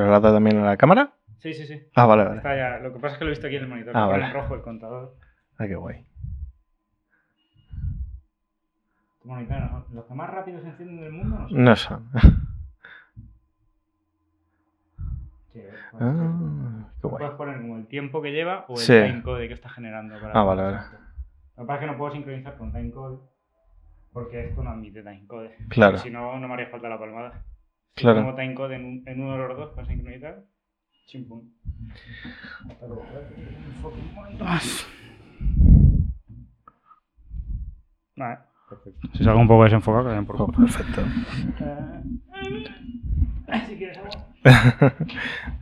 ¿Pero la da también a la cámara? Sí, sí, sí. Ah, vale, vale. Está ya. Lo que pasa es que lo he visto aquí en el monitor. Ah, vale. en rojo el contador. Ah, qué guay. Tu monitor, ¿no? Los que más rápido se encienden del mundo no sé. No son. Sí, puedes- Ah, qué guay. Puedes poner como el tiempo que lleva o el Sí. timecode que está generando. Para Ah, vale, vale. Lo que pasa es que no puedo sincronizar con timecode porque esto no admite timecode. Claro. Si no, no me haría falta la palmada. Claro. pongo timecode en, un- en uno de los dos para sincronizar, chimpum. Vale, perfecto. Si salgo un poco desenfocado, que por Oh, culo. perfecto. Eh, si quieres agua.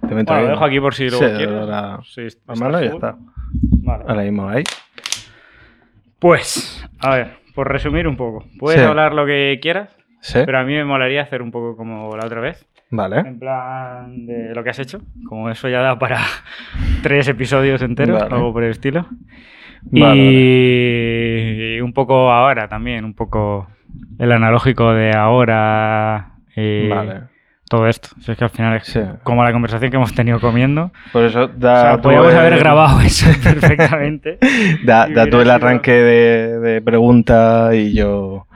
Te meto Bueno, lo dejo aquí por si Sí, luego quieres. ahora- Sí, está La mano y ya full. está. Vale. Ahora mismo ahí. Pues, a ver, por resumir un poco. Puedes Sí. hablar lo que quieras, Sí. pero a mí me molaría hacer un poco como la otra vez. Vale. En plan de lo que has hecho. Como eso ya da para tres episodios enteros, Vale. algo por el estilo. Vale, y un poco ahora también, un poco el analógico de ahora. y Vale. Todo esto. Si es que al final es Sí. como la conversación que hemos tenido comiendo. Por eso O da. sea, podríamos el- haber grabado eso perfectamente. Da, da tú el arranque de, de pregunta y yo.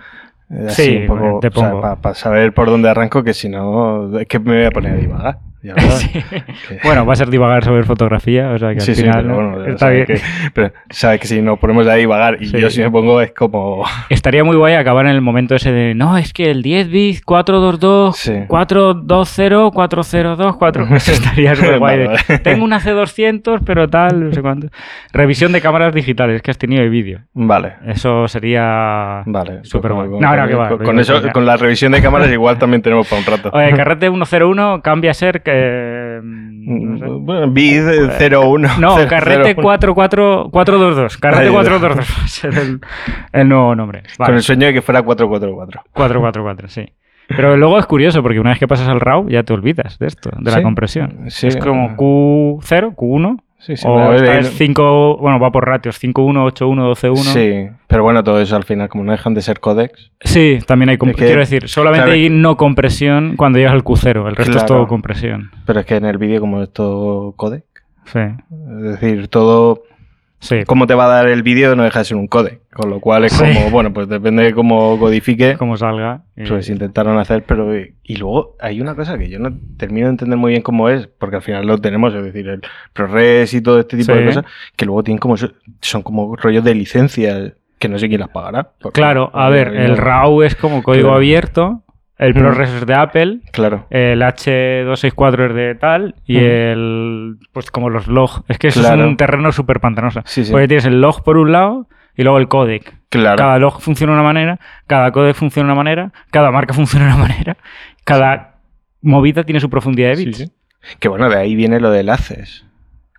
Así Sí, un poco. te pongo. Para saber por dónde arranco, que si no. Es que me voy a poner a divagar. Ya. Sí. Que- Bueno, va a ser divagar sobre fotografía, o sea que Sí, al sí, final pero bueno, está sabes bien. que, pero sabes que si nos ponemos a divagar y Sí. yo si me pongo es como. Estaría muy guay acabar en el momento ese de no, es que el 10 bits 422 Sí. 420 402 4 Eso estaría súper guay. de, Vale. Tengo una C200, pero tal, no sé cuánto. Revisión de cámaras digitales que has tenido de vídeo. Vale. Eso sería Vale. súper pues guay. con- No, no, que va. con, eso, con la revisión de cámaras igual también tenemos para un rato. Oye, carrete 101 cambia a ser que. No, sé. Bueno, Bid 01. No, cero- carrete cero- 44 422. Carrete Ahí va. 422 va a ser el, el nuevo nombre. Con Vale. el sueño de que fuera 444. 444, sí. Pero luego es curioso porque una vez que pasas al RAW ya te olvidas de esto, de la Sí, compresión. sí. Es como Q0, Q1, Sí, sí. o a ver, esta el- es 5, bueno, va por ratios, 5.1, 8.1, 12.1. Sí, pero bueno, todo eso al final, como no dejan de ser codecs. Sí, también hay, Es que- quiero decir, solamente claro. hay no compresión cuando llegas al Q0, el resto es todo compresión. Pero es que en el vídeo, como es todo codec, Sí, es decir, todo. Sí. Cómo te va a dar el vídeo no deja de ser un codec. Con lo cual es Sí. como, bueno, pues depende de cómo codifique. Como salga. y- Pues intentaron hacer, pero. Y luego hay una cosa que yo no termino de entender muy bien cómo es, porque al final lo tenemos, es decir, el ProRes y todo este tipo de cosas, que luego tienen como. Son como rollos de licencias que no sé quién las pagará. Claro, a ver, el RAW es como código Claro. abierto, el. ProRes es de Apple, Claro. el H264 es de tal y el pues como los log es que eso Claro. es un terreno súper pantanoso Sí, sí. porque tienes el log por un lado y luego el codec Claro. cada log funciona de una manera cada codec funciona de una manera cada marca funciona de una manera cada movida tiene su profundidad de bits sí. Que bueno, de ahí viene lo del haces.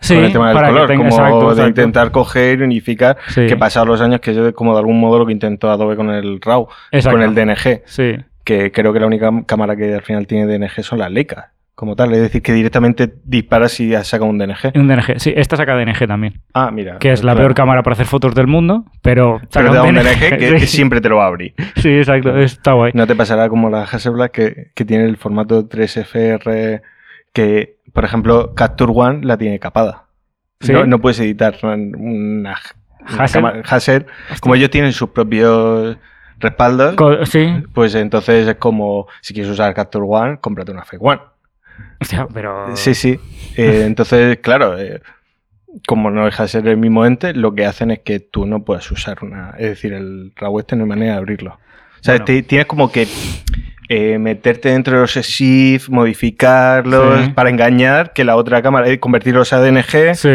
Sí, con el tema del para que color, tenga- como exacto, de intentar coger y unificar, Sí, que pasados los años, que es como de algún modo lo que intentó Adobe con el RAW, exacto. con el DNG, sí que creo que la única cámara que al final tiene DNG son las Leica, como tal, es decir, que directamente disparas si saca un DNG. un DNG sí esta saca DNG también Ah, mira. que es la peor cámara para hacer fotos del mundo pero saca Pero te da un DNG, DNG que, siempre te lo va a abrir. sí exacto está guay No te pasará como la Hasselblad que, que tiene el formato 3FR que, por ejemplo, Capture One la tiene capada. ¿Sí? No, no puedes editar una, Hassel. Como ellos tienen sus propios respaldos, Co- sí pues entonces es como, si quieres usar Capture One, cómprate una Fake One. Hostia, pero Sí, sí. Eh, entonces, claro, eh, como no deja de ser el mismo ente, lo que hacen es que tú no puedes usar una. Es decir, el RAW este no hay manera de abrirlo. O sea, Bueno. te- tienes como que eh, meterte dentro de los SIF, modificarlos Sí. para engañar que la otra cámara, convertirlos a DNG, Sí.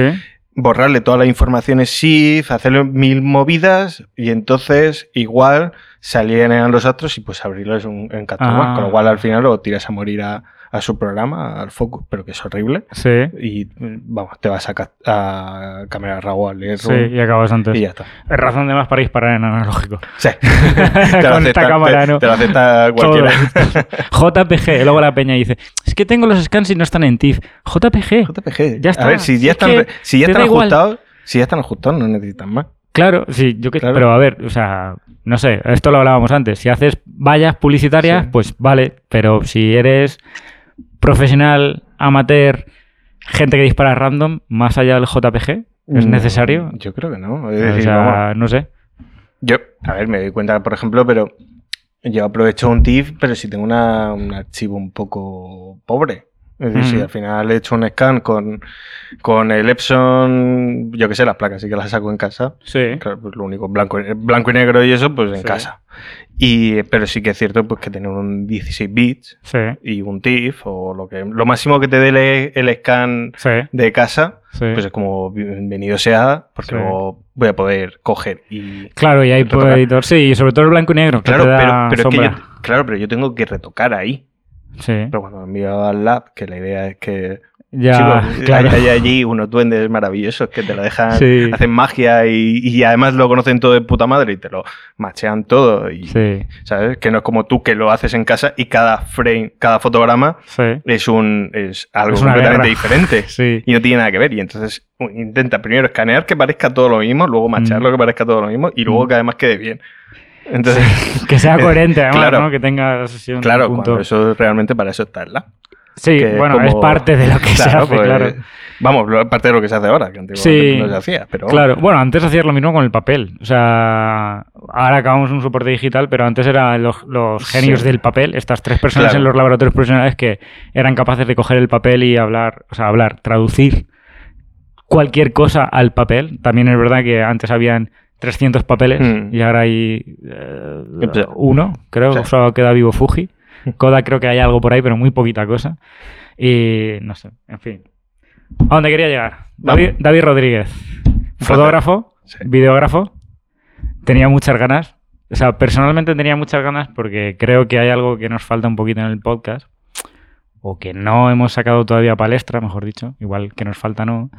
Borrarle toda la información SIF, hacerle mil movidas y entonces igual se alinean los otros y pues abrirlos en, en Ah. Con lo cual al final lo tiras a morir a, a su programa, al Focus, pero que es horrible. Sí. Y vamos, te vas a, ca- a cámara RAW, al Sí, y acabas antes. y ya está. Es razón de más para disparar en analógico. Sí. te, lo Con esta acepta, cámara, te- ¿no? te lo acepta cualquiera. JPG, luego la peña dice, es que tengo los scans y no están en TIFF. JPG. JPG. Ya está. A ver, si ya es están, si ya están ajustados, si ya están ajustados, no necesitan más. Claro, sí, yo que... Claro. Pero a ver, o sea, no sé, esto lo hablábamos antes. Si haces vallas publicitarias, Sí. pues vale, pero si eres profesional, amateur, gente que dispara random, más allá del JPG, ¿es Mm, necesario? Yo creo que no. Es O sea, no sé. Yo, a ver, me doy cuenta, por ejemplo, pero yo aprovecho un TIFF, pero si tengo una- un archivo un poco pobre. Es decir, si al final he hecho un scan con, con el Epson, yo que sé, las placas sí que las saco en casa. Sí. Claro, pues lo único, blanco, blanco y negro y eso, pues en Sí. casa. Y, pero sí que es cierto pues, que tener un 16 bits Sí, y un TIFF, o lo que lo máximo que te dé el, el scan sí, de casa, pues es como bienvenido sea, porque luego voy a poder coger y Claro, y hay editor, sí, y sobre todo el blanco y negro, Claro, pero, pero es que yo, claro, pero yo tengo que retocar ahí. Sí, Pero cuando me al lab, que la idea es que ya, chicos, claro. hay, hay allí unos duendes maravillosos que te lo dejan, Sí. hacen magia y, y además lo conocen todo de puta madre y te lo machean todo. Y, Sí, ¿Sabes? Que no es como tú que lo haces en casa y cada frame, cada fotograma sí, es un es algo Es completamente diferente. sí. Y no tiene nada que ver. Y entonces intenta primero escanear que parezca todo lo mismo, luego machearlo Mm. que parezca todo lo mismo y luego Mm. que además quede bien. Entonces, Que sea coherente, además, Claro. ¿no? Que tenga sí, un claro, punto. eso realmente para eso está el lab. Sí, bueno, como- es parte de lo que se hace, pues, claro. Vamos, parte de lo que se hace ahora, que antiguamente Sí, no se hacía. Pero Claro, bueno, antes hacías lo mismo con el papel. O sea, ahora acabamos un soporte digital, pero antes eran los, los genios Sí. del papel, estas tres personas Claro. en los laboratorios profesionales que eran capaces de coger el papel y hablar, o sea, hablar, traducir cualquier cosa al papel. También es verdad que antes habían 300 papeles Mm. y ahora hay eh, uno, creo, Sí. solo queda vivo Fuji. Kodak creo que hay algo por ahí, pero muy poquita cosa. Y no sé, en fin. ¿A dónde quería llegar? David, David Rodríguez, fotógrafo, Sí. videógrafo. Tenía muchas ganas. O sea, personalmente tenía muchas ganas porque creo que hay algo que nos falta un poquito en el podcast. O que no hemos sacado todavía palestra, mejor dicho. Igual que nos falta no.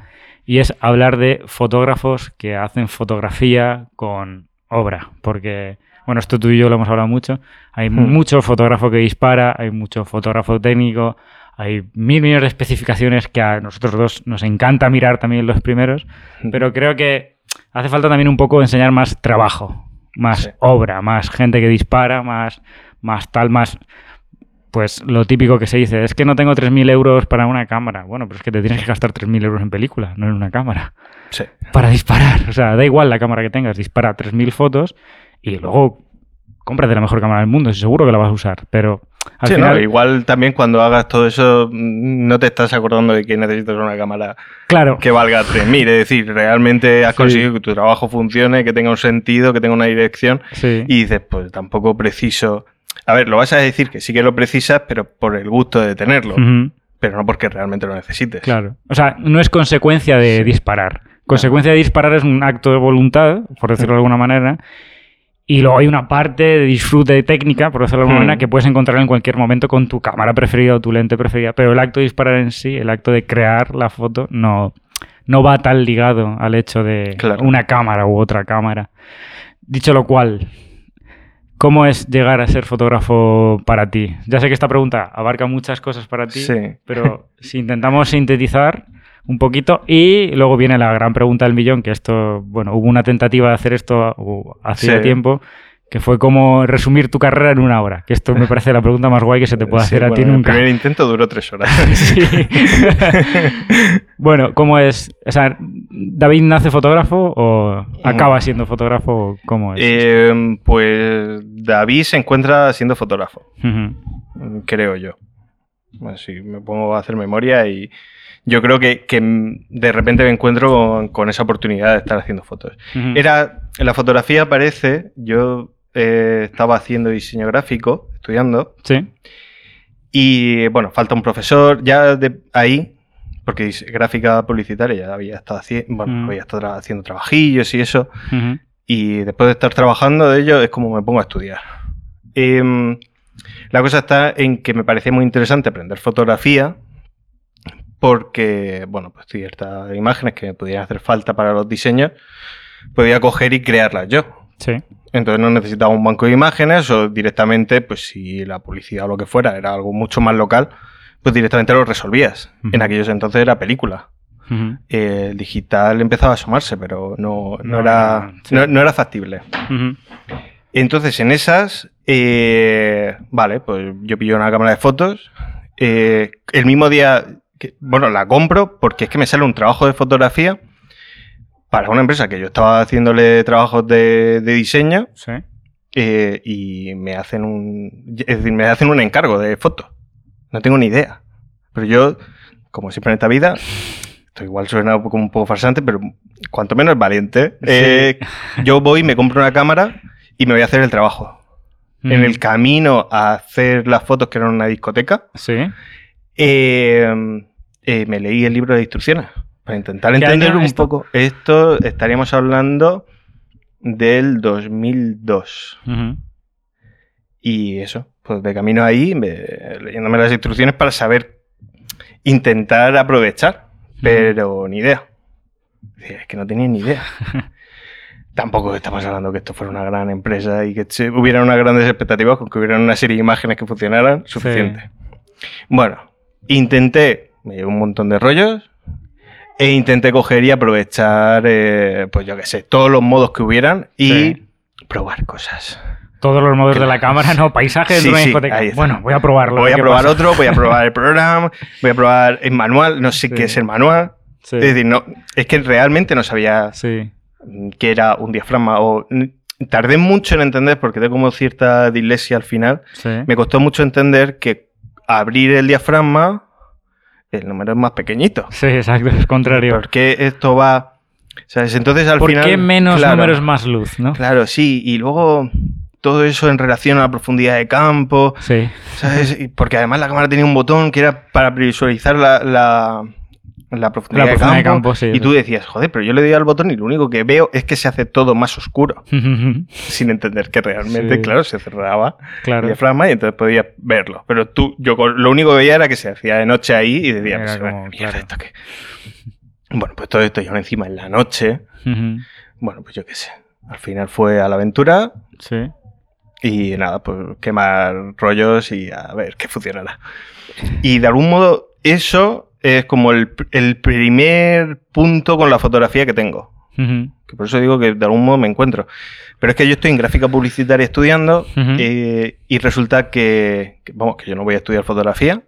Y es hablar de fotógrafos que hacen fotografía con obra. Porque, bueno, esto tú y yo lo hemos hablado mucho. Hay Hmm. mucho fotógrafo que dispara, hay mucho fotógrafo técnico, hay mil millones de especificaciones que a nosotros dos nos encanta mirar también los primeros. Pero creo que hace falta también un poco enseñar más trabajo, más Sí. obra, más gente que dispara, más, más tal, más. Pues lo típico que se dice es que no tengo 3.000 euros para una cámara. Bueno, pero es que te tienes que gastar 3.000 euros en película, no en una cámara. Sí. Para disparar. O sea, da igual la cámara que tengas, dispara 3.000 fotos y luego cómprate la mejor cámara del mundo, seguro que la vas a usar. Pero al Sí, final. no, igual también cuando hagas todo eso mm, no te estás acordando de que necesitas una cámara Claro, que valga 3.000. Es decir, realmente has Sí. conseguido que tu trabajo funcione, que tenga un sentido, que tenga una dirección sí. y dices, pues tampoco preciso... A ver, lo vas a decir que sí que lo precisas, pero por el gusto de tenerlo, pero no porque realmente lo necesites. Claro. O sea, no es consecuencia de disparar. Consecuencia de disparar es un acto de voluntad, por decirlo de alguna manera. Y luego hay una parte de disfrute técnica, por decirlo de alguna manera, que puedes encontrar en cualquier momento con tu cámara preferida o tu lente preferida. Pero el acto de disparar en sí, el acto de crear la foto, no, no va tan ligado al hecho de Claro. una cámara u otra cámara. Dicho lo cual, ¿cómo es llegar a ser fotógrafo para ti? Ya sé que esta pregunta abarca muchas cosas para ti, Sí. pero si intentamos sintetizar un poquito y luego viene la gran pregunta del millón, que esto, bueno, hubo una tentativa de hacer esto uh, hace Sí. tiempo, que fue como resumir tu carrera en una hora, que esto me parece la pregunta más guay que se te puede Sí, hacer a ti bueno, nunca. El primer intento duró tres horas. Bueno, ¿cómo es? O sea, ¿David nace fotógrafo o acaba siendo fotógrafo? ¿Cómo es? Eh, pues David se encuentra siendo fotógrafo, creo yo. Si me pongo a hacer memoria y yo creo que, que de repente me encuentro con, con esa oportunidad de estar haciendo fotos. Era, la fotografía aparece, yo eh, estaba haciendo diseño gráfico, estudiando, Sí. y bueno, falta un profesor, ya de ahí, porque gráfica publicitaria ya había estado, haci- bueno, Mm. había estado haciendo trabajillos y eso, y después de estar trabajando de ello es como me pongo a estudiar. Em, La cosa está en que me parecía muy interesante aprender fotografía porque, bueno, pues ciertas imágenes que me pudieran hacer falta para los diseños, podía coger y crearlas yo. Sí. Entonces no necesitaba un banco de imágenes o directamente, pues si la publicidad o lo que fuera era algo mucho más local, pues directamente lo resolvías. En aquellos entonces era película. El digital empezaba a asomarse, pero no, no No, era, sí. no, no era factible. Entonces en esas, eh, vale, pues yo pillo una cámara de fotos. eh, el mismo día, que- bueno, la compro porque es que me sale un trabajo de fotografía para una empresa que yo estaba haciéndole trabajos de, de diseño Sí. eh, y me hacen un, es decir, me hacen un encargo de fotos. No tengo ni idea. Pero yo, como siempre en esta vida, esto igual suena como un poco farsante, pero cuanto menos valiente. eh, yo voy, me compro una cámara y me voy a hacer el trabajo. En Ujú. el camino a hacer las fotos que eran en una discoteca, Sí. eh, me leí el libro de instrucciones para intentar ¿Qué entender un esto? poco. Esto estaríamos hablando del 2002. Ujú. Y eso, pues de camino ahí, me- leyéndome las instrucciones para saber, intentar aprovechar, pero ni idea. Es que no tenía ni idea. Tampoco estamos hablando que esto fuera una gran empresa y que hubieran unas grandes expectativas con que hubieran una serie de imágenes que funcionaran, suficiente. Bueno, intenté, me llevé un montón de rollos e intenté coger y aprovechar, eh, pues yo qué sé, todos los modos que hubieran y Sí. probar cosas. Todos los modos de la cámara, no, paisaje dentro Sí, de una discoteca. Bueno, voy a probarlo. Voy a probar pasa. otro, voy a probar el programa, voy a probar el manual, no sé qué es el manual. Es decir, no, es que realmente no sabía qué era un diafragma o tardé mucho en entender porque tengo como cierta dislexia al final. Sí. Me costó mucho entender que abrir el diafragma el número es más pequeñito. Sí, exacto, es contrario. ¿Por qué esto va? ¿Sabes? Entonces al ¿Por final. qué menos claro, números más luz, no? Claro, sí. Y luego todo eso en relación a la profundidad de campo. Sí. ¿Sabes? Porque además la cámara tenía un botón que era para visualizar la, la, la profundidad, La de, profundidad de campo, campo, sí. Y tú decías, joder, pero yo le doy al botón y lo único que veo es que se hace todo más oscuro. Sin entender que realmente, Sí. claro, se cerraba el claro. diafragma y entonces podías verlo. Pero tú, yo lo único que veía era que se hacía de noche ahí y decía, pues, como, mierda, claro. ¿esto qué? Bueno, pues todo esto yo encima en la noche. Bueno, pues yo qué sé. Al final fue a la aventura Sí. y nada, pues quemar rollos y a ver qué funcionará. Y de algún modo eso es como el, el primer punto con la fotografía que tengo. Que por eso digo que de algún modo me encuentro. Pero es que yo estoy en gráfica publicitaria estudiando eh, y resulta que, que, vamos, que yo no voy a estudiar fotografía,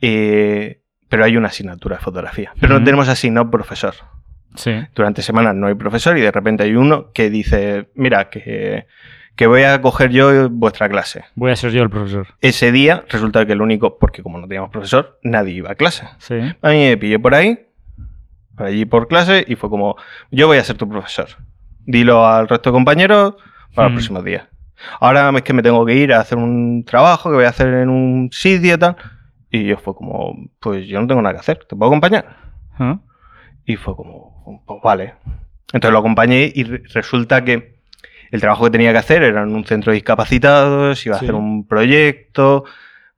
eh, pero hay una asignatura de fotografía. Pero no tenemos asignado profesor. Sí. Durante semanas no hay profesor y de repente hay uno que dice, mira, que, que voy a coger yo vuestra clase. Voy a ser yo el profesor. Ese día resulta que el único, porque como no teníamos profesor, nadie iba a clase. Sí. A mí me pillé por ahí, por allí por clase, y fue como, yo voy a ser tu profesor. Dilo al resto de compañeros para Mm. los próximos días. Ahora es que me tengo que ir a hacer un trabajo que voy a hacer en un sitio y tal. Y yo fue como, pues yo no tengo nada que hacer, ¿te puedo acompañar? ¿Ah? Y fue como, pues vale. Entonces lo acompañé y re- resulta que el trabajo que tenía que hacer era en un centro de discapacitados, iba a Sí. hacer un proyecto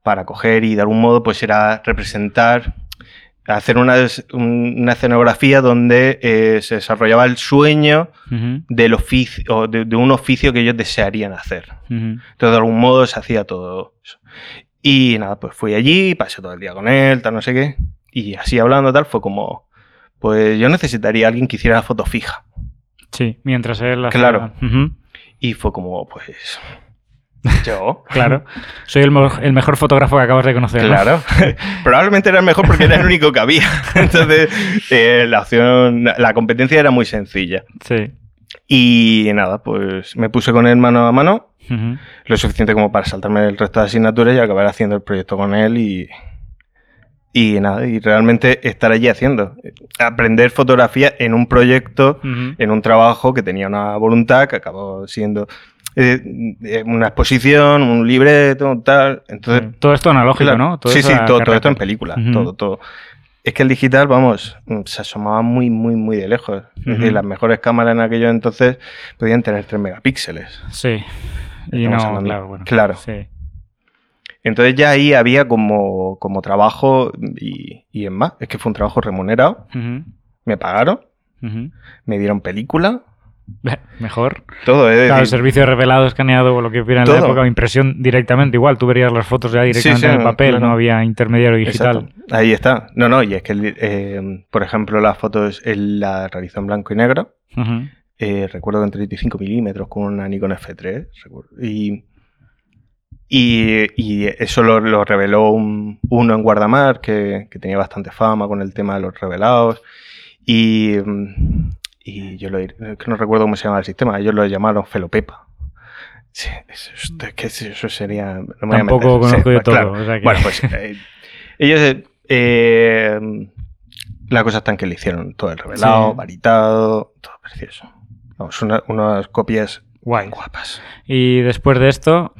para coger y de algún modo pues era representar, hacer una, una escenografía donde eh, se desarrollaba el sueño del oficio, o de, de un oficio que ellos desearían hacer. Entonces, de algún modo se hacía todo eso. Y nada, pues fui allí, pasé todo el día con él, tal, no sé qué. Y así hablando, tal, fue como, pues yo necesitaría a alguien que hiciera la foto fija. Sí, mientras él hacía- Claro. Y fue como, pues, yo. Claro. Soy el, mejor fotógrafo que acabas de conocer. ¿no? Claro. Probablemente era el mejor porque era el único que había. Entonces, eh, la opción, la competencia era muy sencilla. Sí. Y nada, pues me puse con él mano a mano. Lo suficiente como para saltarme el resto de asignaturas y acabar haciendo el proyecto con él y, y nada, y realmente estar allí haciendo. Aprender fotografía en un proyecto, en un trabajo que tenía una voluntad, que acabó siendo eh, eh, una exposición, un libreto, tal. Entonces, Todo esto analógico, claro, ¿no? Todo sí, sí, todo, todo esto en película, todo, todo. Es que el digital, vamos, mm, se asomaba muy, muy, muy de lejos. Es decir, las mejores cámaras en aquellos entonces podían tener 3 megapíxeles. Sí. Y no, claro, bueno. Claro. Sí. Entonces ya ahí había como, como trabajo y, y en más. Es que fue un trabajo remunerado. Me pagaron, me dieron película, Mejor. todo. Es Claro, el servicio revelado, escaneado o lo que hubiera en la época, impresión directamente. Igual, tú verías las fotos ya directamente sí, en el papel, claro. no había intermediario digital. Exacto. Ahí está. No, no, y es que, eh, por ejemplo, las fotos él la realizó en blanco y negro. Eh, recuerdo que en 35 milímetros con una Nikon F3. recuerdo. Y, y, y eso lo, lo reveló un- uno en Guardamar que, que tenía bastante fama con el tema de los revelados. Y, y yo lo es que no recuerdo cómo se llama el sistema. Ellos lo llamaron Felopepa. Sí, eso, es que eso sería. no me voy a Tampoco. Sí, conozco yo pues, todo. claro. o sea que- Bueno, pues eh, ellos. eh, eh, la cosa está en que le hicieron todo el revelado, Sí. varitado, todo precioso. Vamos, una- unas copias Guay. guapas. Y después de esto,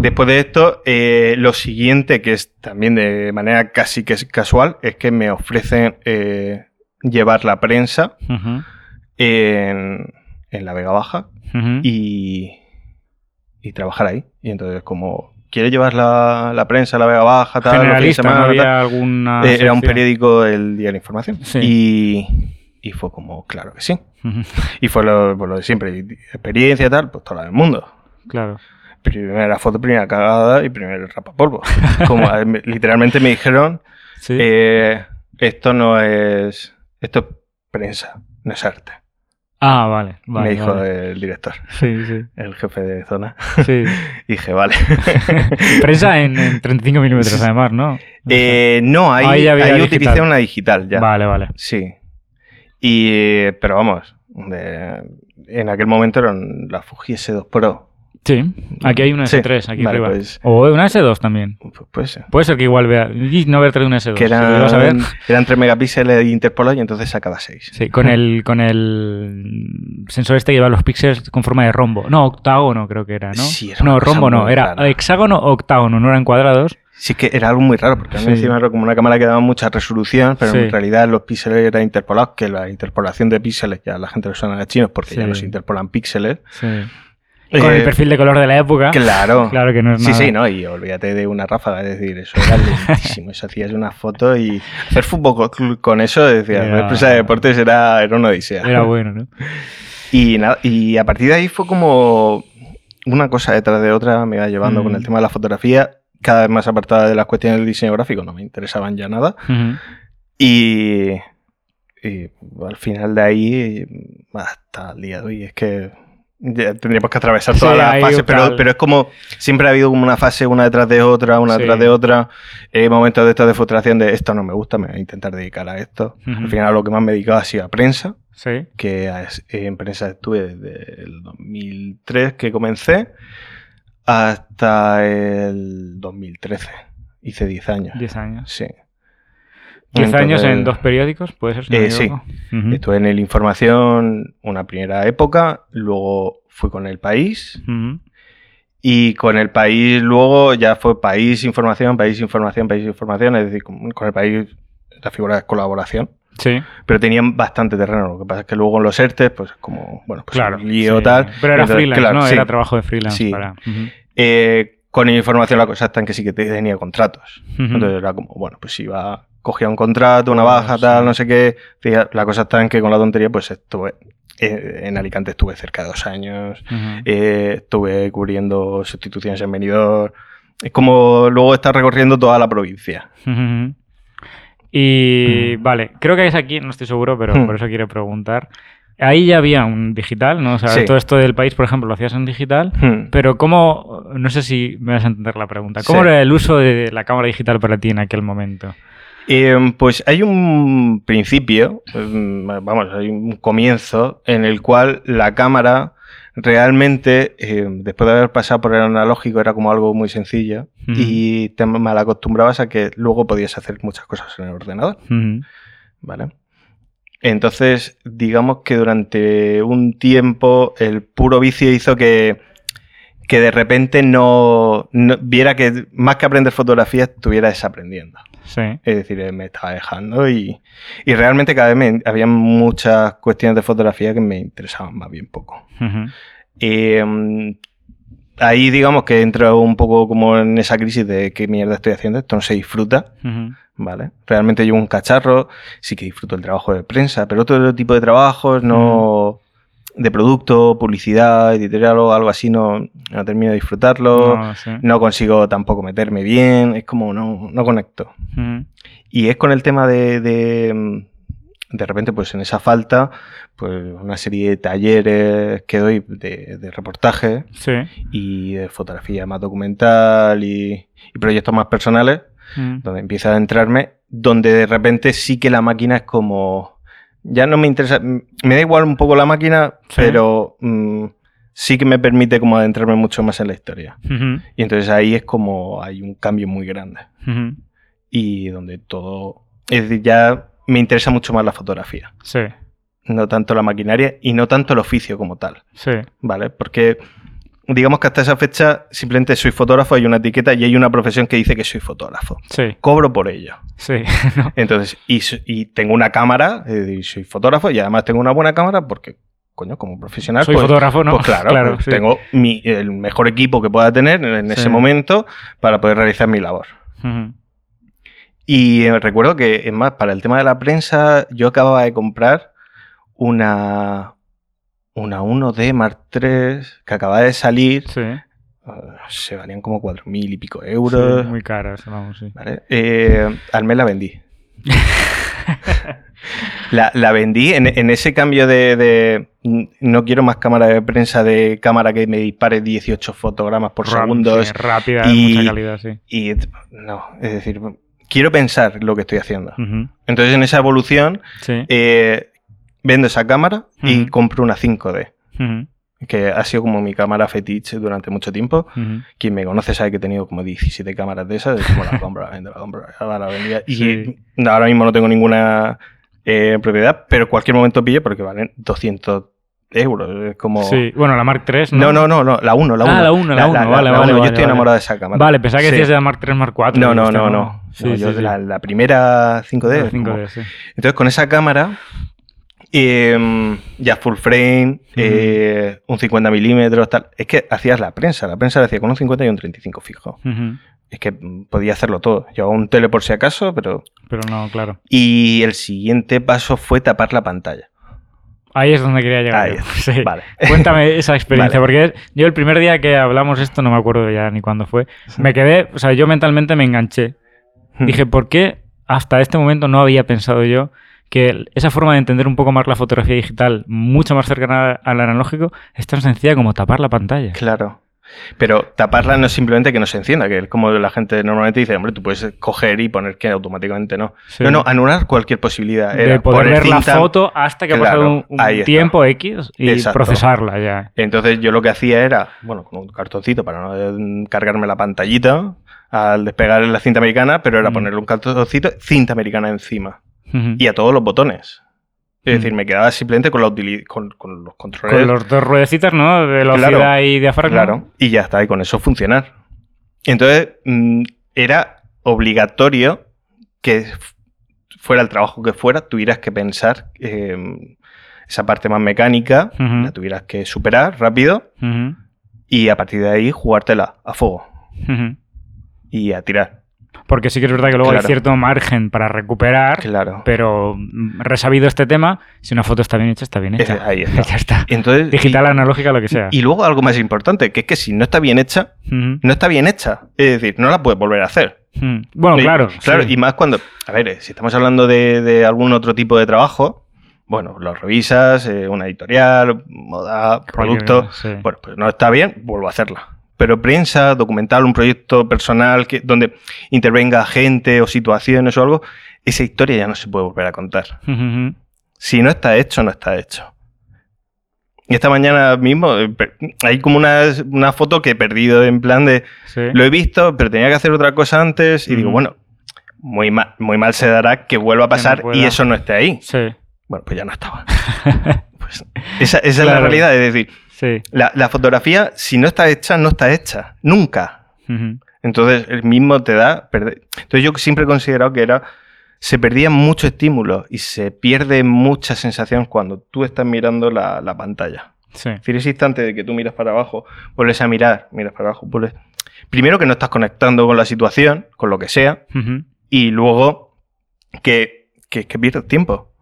Después de esto, eh, lo siguiente, que es también de manera casi que es casual, es que me ofrecen eh, llevar la prensa en, en la Vega Baja y, y trabajar ahí. Y entonces, como, ¿quieres llevar la, la prensa a la Vega Baja? Tal, generalista, ¿no semana, tal? alguna. Eh, era un periódico, el Día de la Información. Sí. Y, y fue como, claro que sí. Y fue lo, pues lo de siempre. y Experiencia, tal, pues toda la del mundo. Claro. Primera foto, primera cagada y primer rapapolvo. Como eh, me- literalmente me dijeron, Sí. eh, esto no es. Esto es prensa, no es arte. ah, vale. vale me dijo vale. el director, Sí, sí. el jefe de zona. sí. Y dije, vale. Prensa en, en 35 milímetros, además, ¿no? Eh, no, ahí, Ahí ahí digital. utilicé una digital ya. Vale, vale. Sí. Y, pero vamos, de- en aquel momento eran la Fuji S2 Pro. Sí, aquí hay una Sí, S3, aquí vale, arriba. pues- O una S2 también. Pues puede ser. Puede ser que igual vea. No haber traído una S2. Que si ver. eran, eran 3 megapíxeles de interpolado y entonces sacaba 6. Sí, con el, con el sensor este que lleva los píxeles con forma de rombo. No, octágono creo que era, ¿no? Sí, era no, rombo no, era rara. hexágono octágono, no eran cuadrados. Sí que era algo muy raro, porque a mí Sí. encima era como una cámara que daba mucha resolución, pero Sí. en realidad los píxeles eran interpolados, que la interpolación de píxeles, ya la gente lo suena a chinos porque ya no se interpolan píxeles. Sí. Con Eh, el perfil de color de la época. Claro. Claro que no es Sí, nada. sí, no, y olvídate de una ráfaga, es decir, eso era lentísimo, eso hacías una foto y hacer fútbol con- eso, decía, la empresa de deportes era, era una odisea. Era bueno, ¿no? Y, nada, y a partir de ahí fue como una cosa detrás de otra, me iba llevando Mm. con el tema de la fotografía, cada vez más apartada de las cuestiones del diseño gráfico, no me interesaban ya nada. Ujú. Y, y al final de ahí, hasta el día de hoy, es que ya tendríamos que atravesar Sí, todas las fases, pero, pero es como siempre ha habido como una fase una detrás de otra, una Sí. detrás de otra. Eh, momentos de esta de frustración de esto no me gusta, me voy a intentar dedicar a esto. Ujú. Al final lo que más me he dedicado ha sido a prensa, Sí. que en prensa estuve desde el 2003 que comencé hasta el 2013. Hice 10 años. 10 años. Sí. 10 años en dos periódicos, ¿puede ser? si Eh, sí. Estuve en el Información una primera época, luego fui con el País y con el País luego ya fue País Información, País Información, País Información, es decir, con con el País la figura de colaboración, Sí, pero tenían bastante terreno, lo que pasa es que luego en los ERTES, pues como, bueno, pues claro. un lío sí. tal. Pero era Entonces, freelance, claro, ¿no? sí. Era trabajo de freelance. Sí. Para... Eh, con Información la cosa está en que sí que tenía contratos. Entonces era como, bueno, pues iba, cogía un contrato, una baja, tal, no sé qué. La cosa está en que con la tontería, pues estuve, eh, en Alicante estuve cerca de dos años, eh, estuve cubriendo sustituciones en Benidorm. Es como luego estar recorriendo toda la provincia. Ujú. Y vale, creo que es aquí, no estoy seguro, pero Hmm. por eso quiero preguntar. Ahí ya había un digital, ¿no? O sea, Sí. todo esto del país, por ejemplo, lo hacías en digital. Hmm. Pero ¿cómo, no sé si me vas a entender la pregunta, ¿cómo Sí. era el uso de la cámara digital para ti en aquel momento? Eh, pues hay un principio, mm, vamos, hay un comienzo en el cual la cámara realmente, eh, después de haber pasado por el analógico, era como algo muy sencillo y te mal acostumbrabas a que luego podías hacer muchas cosas en el ordenador. ¿vale? Entonces, digamos que durante un tiempo el puro vicio hizo que, que de repente no, no- viera que más que aprender fotografía estuviera desaprendiendo. Sí. Es decir, eh, me estaba dejando y, y realmente cada vez me- había muchas cuestiones de fotografía que me interesaban más bien poco. Eh, mm, ahí digamos que entro un poco como en esa crisis de qué mierda estoy haciendo, esto no se disfruta. ¿vale? Realmente llevo un cacharro, sí que disfruto el trabajo de prensa, pero otro tipo de trabajos no... De producto, publicidad, editorial o algo así, no, no termino de disfrutarlo, No, sí. no consigo tampoco meterme bien, es como no, no conecto. Ujú. Y es con el tema de, de, mm, de repente, pues en esa falta, pues una serie de talleres que doy de, de reportaje Sí. y de fotografía más documental y, y proyectos más personales, Ujú. donde empieza a entrarme, donde de repente sí que la máquina es como... Ya no me interesa, me da igual un poco la máquina, Sí. pero mm, sí que me permite como adentrarme mucho más en la historia. Y entonces ahí es como hay un cambio muy grande y donde todo, es decir, ya me interesa mucho más la fotografía, Sí. no tanto la maquinaria y no tanto el oficio como tal, Sí. ¿vale? Porque digamos que hasta esa fecha simplemente soy fotógrafo, hay una etiqueta y hay una profesión que dice que soy fotógrafo. Sí. Cobro por ello. Sí. No. Entonces, y, y tengo una cámara, soy fotógrafo y además tengo una buena cámara porque, coño, como profesional, Soy pues, fotógrafo, ¿no? pues claro, pues sí. tengo mi- el mejor equipo que pueda tener en Sí. ese momento para poder realizar mi labor. Y eh, recuerdo que, es más, para el tema de la prensa, yo acababa de comprar una, una 1D Mark III que acababa de salir. Sí. eh, se valían como 4.000 y pico euros. Sí, muy caras, vamos, sí. ¿vale? Eh, al mes la vendí. la, la vendí en, en ese cambio de, de, No quiero más cámara de prensa de cámara que me dispare 18 fotogramas por Rap- segundo. sí, rápida, y- mucha calidad, sí. Y no, es decir, quiero pensar lo que estoy haciendo. Entonces, en esa evolución, Sí. eh, vendo esa cámara y Ujú. compro una 5D, Ujú. que ha sido como mi cámara fetiche durante mucho tiempo. Ujú. Quien me conoce sabe que he tenido como 17 cámaras de esas. Es como la compro, la vendo, la compro, la, la vendía. Y Sí. ahora mismo no tengo ninguna eh, propiedad, pero en cualquier momento pillo porque valen 200 euros. Es como... Sí. Bueno, la Mark III, No, no, no, no, la 1, la 1. Ah, la uno, la uno, vale, vale, Yo vale, estoy vale. enamorado de esa cámara. Vale, pensaba que Sí. decías de la Mark III, Mark IV. No, y no, esta no, no. Sí, No, sí, yo. La, la primera 5D. La 5D, como-. Entonces, con esa cámara, eh, ya full frame, eh, un 50 milímetros, tal. Es que hacías la prensa. La prensa la hacía con un 50 y un 35 fijo. Es que mm, podía hacerlo todo. Llevaba un tele por si acaso, pero. Pero no, claro. Y el siguiente paso fue tapar la pantalla. Ahí es donde quería llegar. Ahí. Sí. Vale. Cuéntame esa experiencia, Vale. porque yo el primer día que hablamos esto, no me acuerdo ya ni cuándo fue, me quedé, o sea, yo mentalmente me enganché. Dije, ¿por qué hasta este momento no había pensado yo que esa forma de entender un poco más la fotografía digital, mucho más cercana al analógico, es tan sencilla como tapar la pantalla? Claro. Pero taparla no es simplemente que no se encienda, que es como la gente normalmente dice, hombre, tú puedes coger y poner que automáticamente no. Sí. No, no, anular cualquier posibilidad. de Era poder poner la foto hasta que ha pasado un, tiempo X y Exacto. procesarla ya. Entonces yo lo que hacía era, bueno, con un cartoncito para no eh, cargarme la pantallita al despegar la cinta americana, pero era Mm. ponerle un cartoncito, cinta americana encima. Y a todos los botones. Es Mm. decir, me quedaba simplemente con, la con, con los controles. Con los dos ruedecitas, ¿no? De velocidad Claro, y diafragma. Claro, y ya está, y con eso funcionar. Entonces, mm, era obligatorio que fuera el trabajo que fuera, tuvieras que pensar eh, esa parte más mecánica, la tuvieras que superar rápido y a partir de ahí jugártela a fuego y a tirar. Porque sí que es verdad que luego hay cierto margen para recuperar, Claro. pero resabido este tema, si una foto está bien hecha, está bien hecha. ahí está. ya está. Entonces, Digital, y- analógica, lo que sea. y luego algo más importante, que es que si no está bien hecha, no está bien hecha. Es decir, no la puedes volver a hacer. Bueno, Y- claro. Claro, sí. y más cuando, a ver, eh, si estamos hablando de, de algún otro tipo de trabajo, bueno, lo revisas, eh, una editorial, moda, producto, sí. bueno, pues no está bien, vuelvo a hacerla. Pero prensa, documental, un proyecto personal que, donde intervenga gente o situaciones o algo, esa historia ya no se puede volver a contar. Ujú, ujú. Si no está hecho, no está hecho. Y esta mañana mismo eh, hay como una, una foto que he perdido en plan de Sí. lo he visto, pero tenía que hacer otra cosa antes y digo, bueno, muy mal, muy mal se dará que vuelva a no pasar pueda. y eso no esté ahí. Sí. Bueno, pues ya no estaba. Pues esa, esa es la Claro. realidad, es decir, Sí. la, la fotografía, si no está hecha, no está hecha, nunca. Entonces, el mismo te da perder. Entonces, yo siempre he considerado que era. Se perdía mucho estímulo y se pierde mucha sensación cuando tú estás mirando la, la pantalla. Sí. Es decir, ese instante de que tú miras para abajo, vuelves a mirar, miras para abajo, vuelves... Primero que no estás conectando con la situación, con lo que sea, y luego que, que, que pierdes tiempo.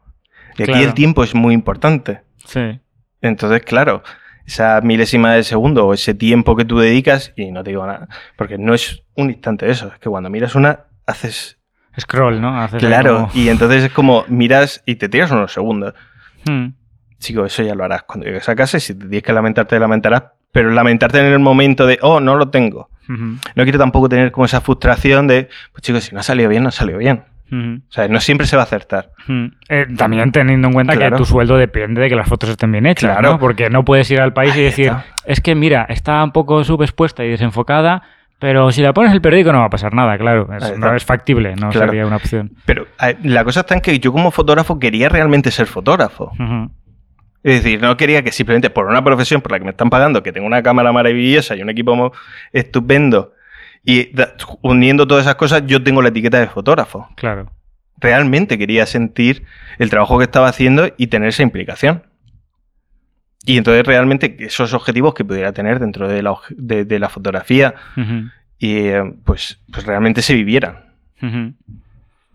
Y aquí Claro. el tiempo es muy importante. Sí. Entonces, claro, esa milésima de segundo o ese tiempo que tú dedicas, y no te digo nada, porque no es un instante eso, es que cuando miras una, haces... Scroll, ¿no? Haces Claro, como- y entonces es como miras y te tiras unos segundos. Hmm. Chico, eso ya lo harás cuando llegues a casa y si te tienes que lamentarte, te lamentarás, pero lamentarte en el momento de, oh, no lo tengo. No quiero tampoco tener como esa frustración de, pues chicos, si no ha salido bien, no ha salido bien. O sea, no siempre se va a acertar. Mm. Eh, también teniendo en cuenta Claro. que tu sueldo depende de que las fotos estén bien hechas, Claro. ¿no? Porque no puedes ir al país y decir, está. es que mira, está un poco subexpuesta y desenfocada, pero si la pones en el periódico no va a pasar nada, claro. Es- no es factible, no Claro. sería una opción. Pero eh, la cosa está en que yo como fotógrafo quería realmente ser fotógrafo. Es decir, no quería que simplemente por una profesión por la que me están pagando, que tengo una cámara maravillosa y un equipo estupendo, y uniendo todas esas cosas, yo tengo la etiqueta de fotógrafo. Claro. Realmente quería sentir el trabajo que estaba haciendo y tener esa implicación. Y entonces realmente esos objetivos que pudiera tener dentro de la, de, de la fotografía, y, eh, pues, pues realmente se vivieran.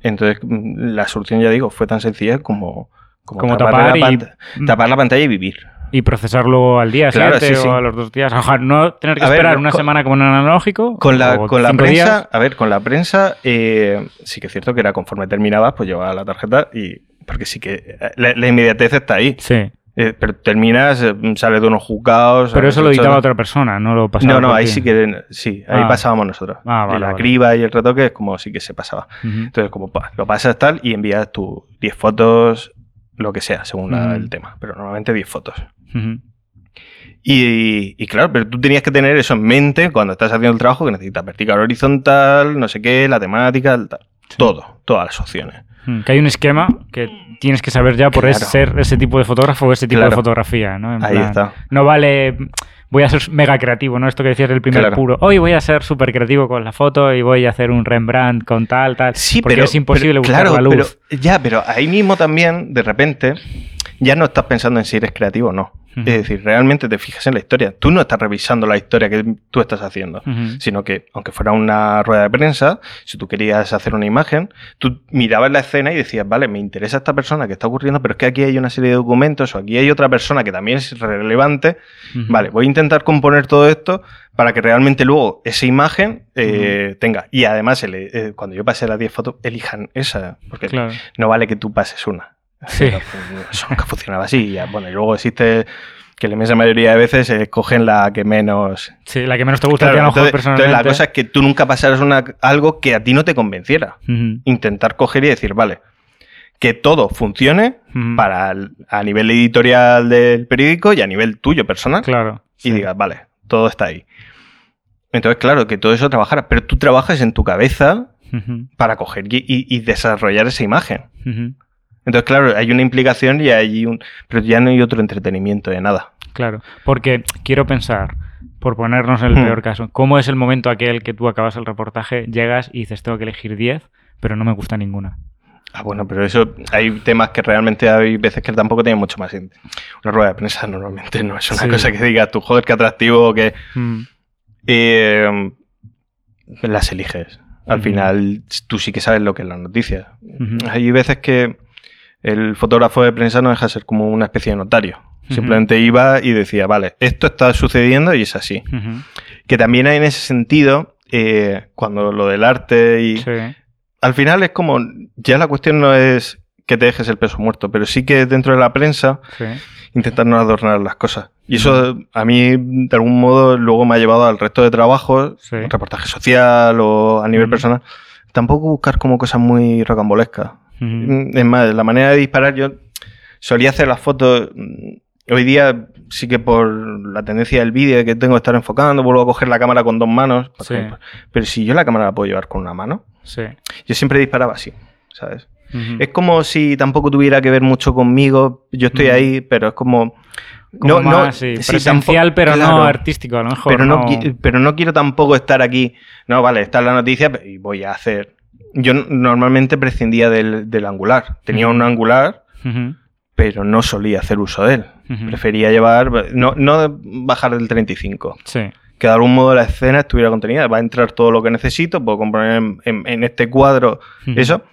Entonces mm, la solución, ya digo, fue tan sencilla como, Como tapar la y- tapar la pantalla y vivir. Y procesarlo al día Claro, siguiente sí, sí. o a los dos días. Ojalá no tener que A ver, esperar una con- semana como en analógico. Con la, con la prensa, días. a ver, con la prensa, eh, sí que es cierto que era conforme terminabas, pues llevaba la tarjeta y. Porque sí que eh, la, la inmediatez está ahí. Sí. Eh, pero terminas, eh, sales de unos juzgados. Pero eso lo editaba otra persona, no lo pasaba. No, no, ahí sí que. Sí, ahí Ah. pasábamos nosotros. Ah, vale, la vale. criba y el retoque es como sí que se pasaba. Entonces, como pa, lo pasas tal y envías tus 10 fotos, lo que sea, según la- el tema. Pero normalmente 10 fotos. Y, y claro, pero tú tenías que tener eso en mente cuando estás haciendo el trabajo que necesitas vertical, horizontal, no sé qué, la temática, el tal. Todo, todas las opciones. Mm, Que hay un esquema que tienes que saber ya por Claro. ser ese tipo de fotógrafo o ese tipo de fotografía, ¿no? En Ahí plan, está. No vale, voy a ser mega creativo, ¿no? Esto que decías del primer Claro. puro. Hoy voy a ser súper creativo con la foto y voy a hacer un Rembrandt con tal, tal. Sí, porque pero es imposible pero, buscar claro, la luz. pero- ya, pero ahí mismo también, de repente, ya no estás pensando en si eres creativo o no. Es decir, realmente te fijas en la historia. Tú no estás revisando la historia que tú estás haciendo. Sino que aunque fuera una rueda de prensa, si tú querías hacer una imagen, tú mirabas la escena y decías, vale, me interesa esta persona que está ocurriendo, pero es que aquí hay una serie de documentos o aquí hay otra persona que también es relevante. Vale, voy a intentar componer todo esto para que realmente luego esa imagen eh, tenga. Y además, el- eh, cuando yo pase las 10 fotos, elijan esa, porque Claro. no vale que tú pases una. Sí. Eso nunca funcionaba así. Bueno, y luego existe que la inmensa mayoría de veces escogen la que menos Sí, la que menos te gusta a ti, Claro, a lo entonces, la cosa es que tú nunca pasaras una, algo que a ti no te convenciera. Intentar coger y decir, vale, que todo funcione para el- a nivel editorial del periódico y a nivel tuyo personal. Claro. Y sí. digas, vale, todo está ahí. Entonces, claro, que todo eso trabajara, pero tú trabajas en tu cabeza para coger y, y- y desarrollar esa imagen. Entonces, claro, hay una implicación y hay un... Pero ya no hay otro entretenimiento de nada. Claro, porque quiero pensar, por ponernos en el Hmm. peor caso, ¿cómo es el momento aquel que tú acabas el reportaje, llegas y dices tengo que elegir 10, pero no me gusta ninguna? Ah, bueno, pero eso hay temas que realmente hay veces que tampoco tienen mucho más. Una rueda de prensa normalmente no es una Sí. cosa que digas tú, joder, qué atractivo, que Mm, eh, las eliges. Al final tú sí que sabes lo que es la noticia. Hay veces que el fotógrafo de prensa no deja de ser como una especie de notario. Simplemente iba y decía, vale, esto está sucediendo y es así. Que también hay en ese sentido, eh, cuando lo del arte y, Sí, al final es como, ya la cuestión no es que te dejes el peso muerto, pero sí que dentro de la prensa sí. intentar no adornar las cosas. Y eso a mí, de algún modo, luego me ha llevado al resto de trabajos, Sí. reportaje social o a nivel personal, tampoco buscar como cosas muy rocambolescas. Ujú, Es más, la manera de disparar, yo solía hacer las fotos. mm, Hoy día sí que por la tendencia del vídeo que tengo de estar enfocando, vuelvo a coger la cámara con dos manos. por Sí. Pero si yo la cámara la puedo llevar con una mano, Sí. yo siempre disparaba así, ¿sabes? ujú. Es como si tampoco tuviera que ver mucho conmigo. Yo estoy Mm. ahí, pero es como. Como más, sí, sí, presencial, tampoco- pero no claro, artístico, a lo mejor. Pero no, no- pero no quiero tampoco estar aquí. No, vale, está la noticia y voy a hacer. Yo normalmente prescindía del, del angular. Tenía un angular, pero no solía hacer uso de él. Prefería llevar, no, no bajar del 35. Sí. Que de algún modo la escena estuviera contenida. Va a entrar todo lo que necesito, puedo componer en, en- en este cuadro eso,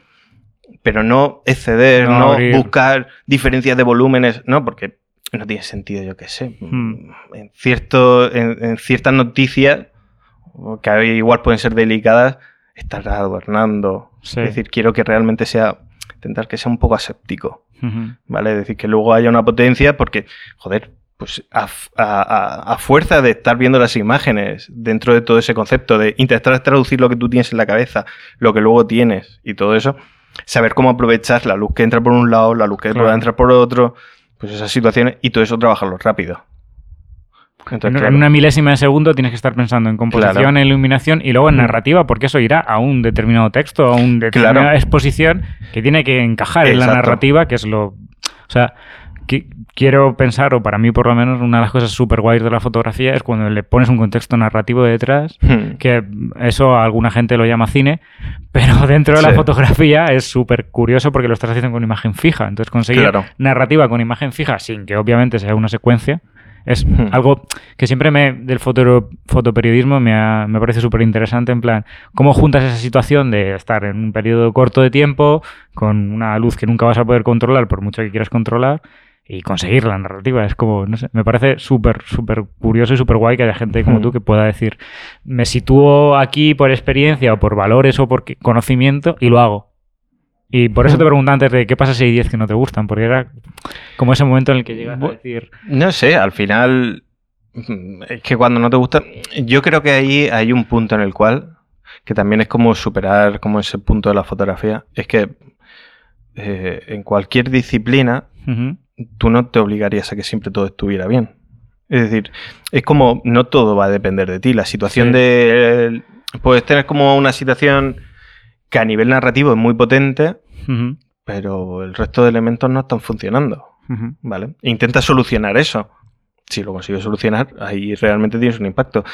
pero no exceder, No buscar diferencias de volúmenes, no, porque no tiene sentido, yo qué sé. Hmm. En, cierto, en, en ciertas noticias, que igual pueden ser delicadas, estar adornando. Sí. Es decir, quiero que realmente sea, intentar que sea un poco aséptico. ¿vale? Es decir, que luego haya una potencia porque, joder, pues a, fuerza de estar viendo las imágenes dentro de todo ese concepto, de intentar traducir lo que tú tienes en la cabeza, lo que luego tienes y todo eso, saber cómo aprovechar la luz que entra por un lado, la luz que Claro. pueda entrar por otro, pues esas situaciones y todo eso trabajarlo rápido. Entonces, En, claro, una milésima de segundo tienes que estar pensando en composición, Claro. en iluminación y luego en Mm. narrativa, porque eso irá a un determinado texto, a una determinada Claro. exposición que tiene que encajar en la narrativa, que es lo... O sea, qui- quiero pensar, o para mí por lo menos, una de las cosas súper guays de la fotografía es cuando le pones un contexto narrativo detrás, Hmm. que eso alguna gente lo llama cine, pero dentro de la fotografía es súper curioso porque lo estás haciendo con imagen fija. Entonces conseguir narrativa con imagen fija sin que obviamente sea una secuencia es Hmm. algo que siempre me del foto, fotoperiodismo me, ha- me parece súper interesante en plan cómo juntas esa situación de estar en un periodo corto de tiempo con una luz que nunca vas a poder controlar por mucho que quieras controlar y conseguir la narrativa. Es como, no sé, me parece súper, súper curioso y súper guay que haya gente como Hmm. tú que pueda decir, me sitúo aquí por experiencia o por valores o por conocimiento y lo hago. Y por eso te pregunto antes de qué pasa si hay 10 que no te gustan, porque era como ese momento en el que llegas a decir, No sé, al final mm, es que cuando no te gusta, yo creo que ahí hay un punto en el cual que también es como superar como ese punto de la fotografía, es que eh, en cualquier disciplina "Ujú, tú no te obligarías a que siempre todo estuviera bien. Es decir, es como no todo va a depender de ti. La situación Sí. de puedes tener como una situación que a nivel narrativo es muy potente, pero el resto de elementos no están funcionando. ujú". ¿vale? Intenta solucionar eso. Si lo consigues solucionar, ahí realmente tienes un impacto.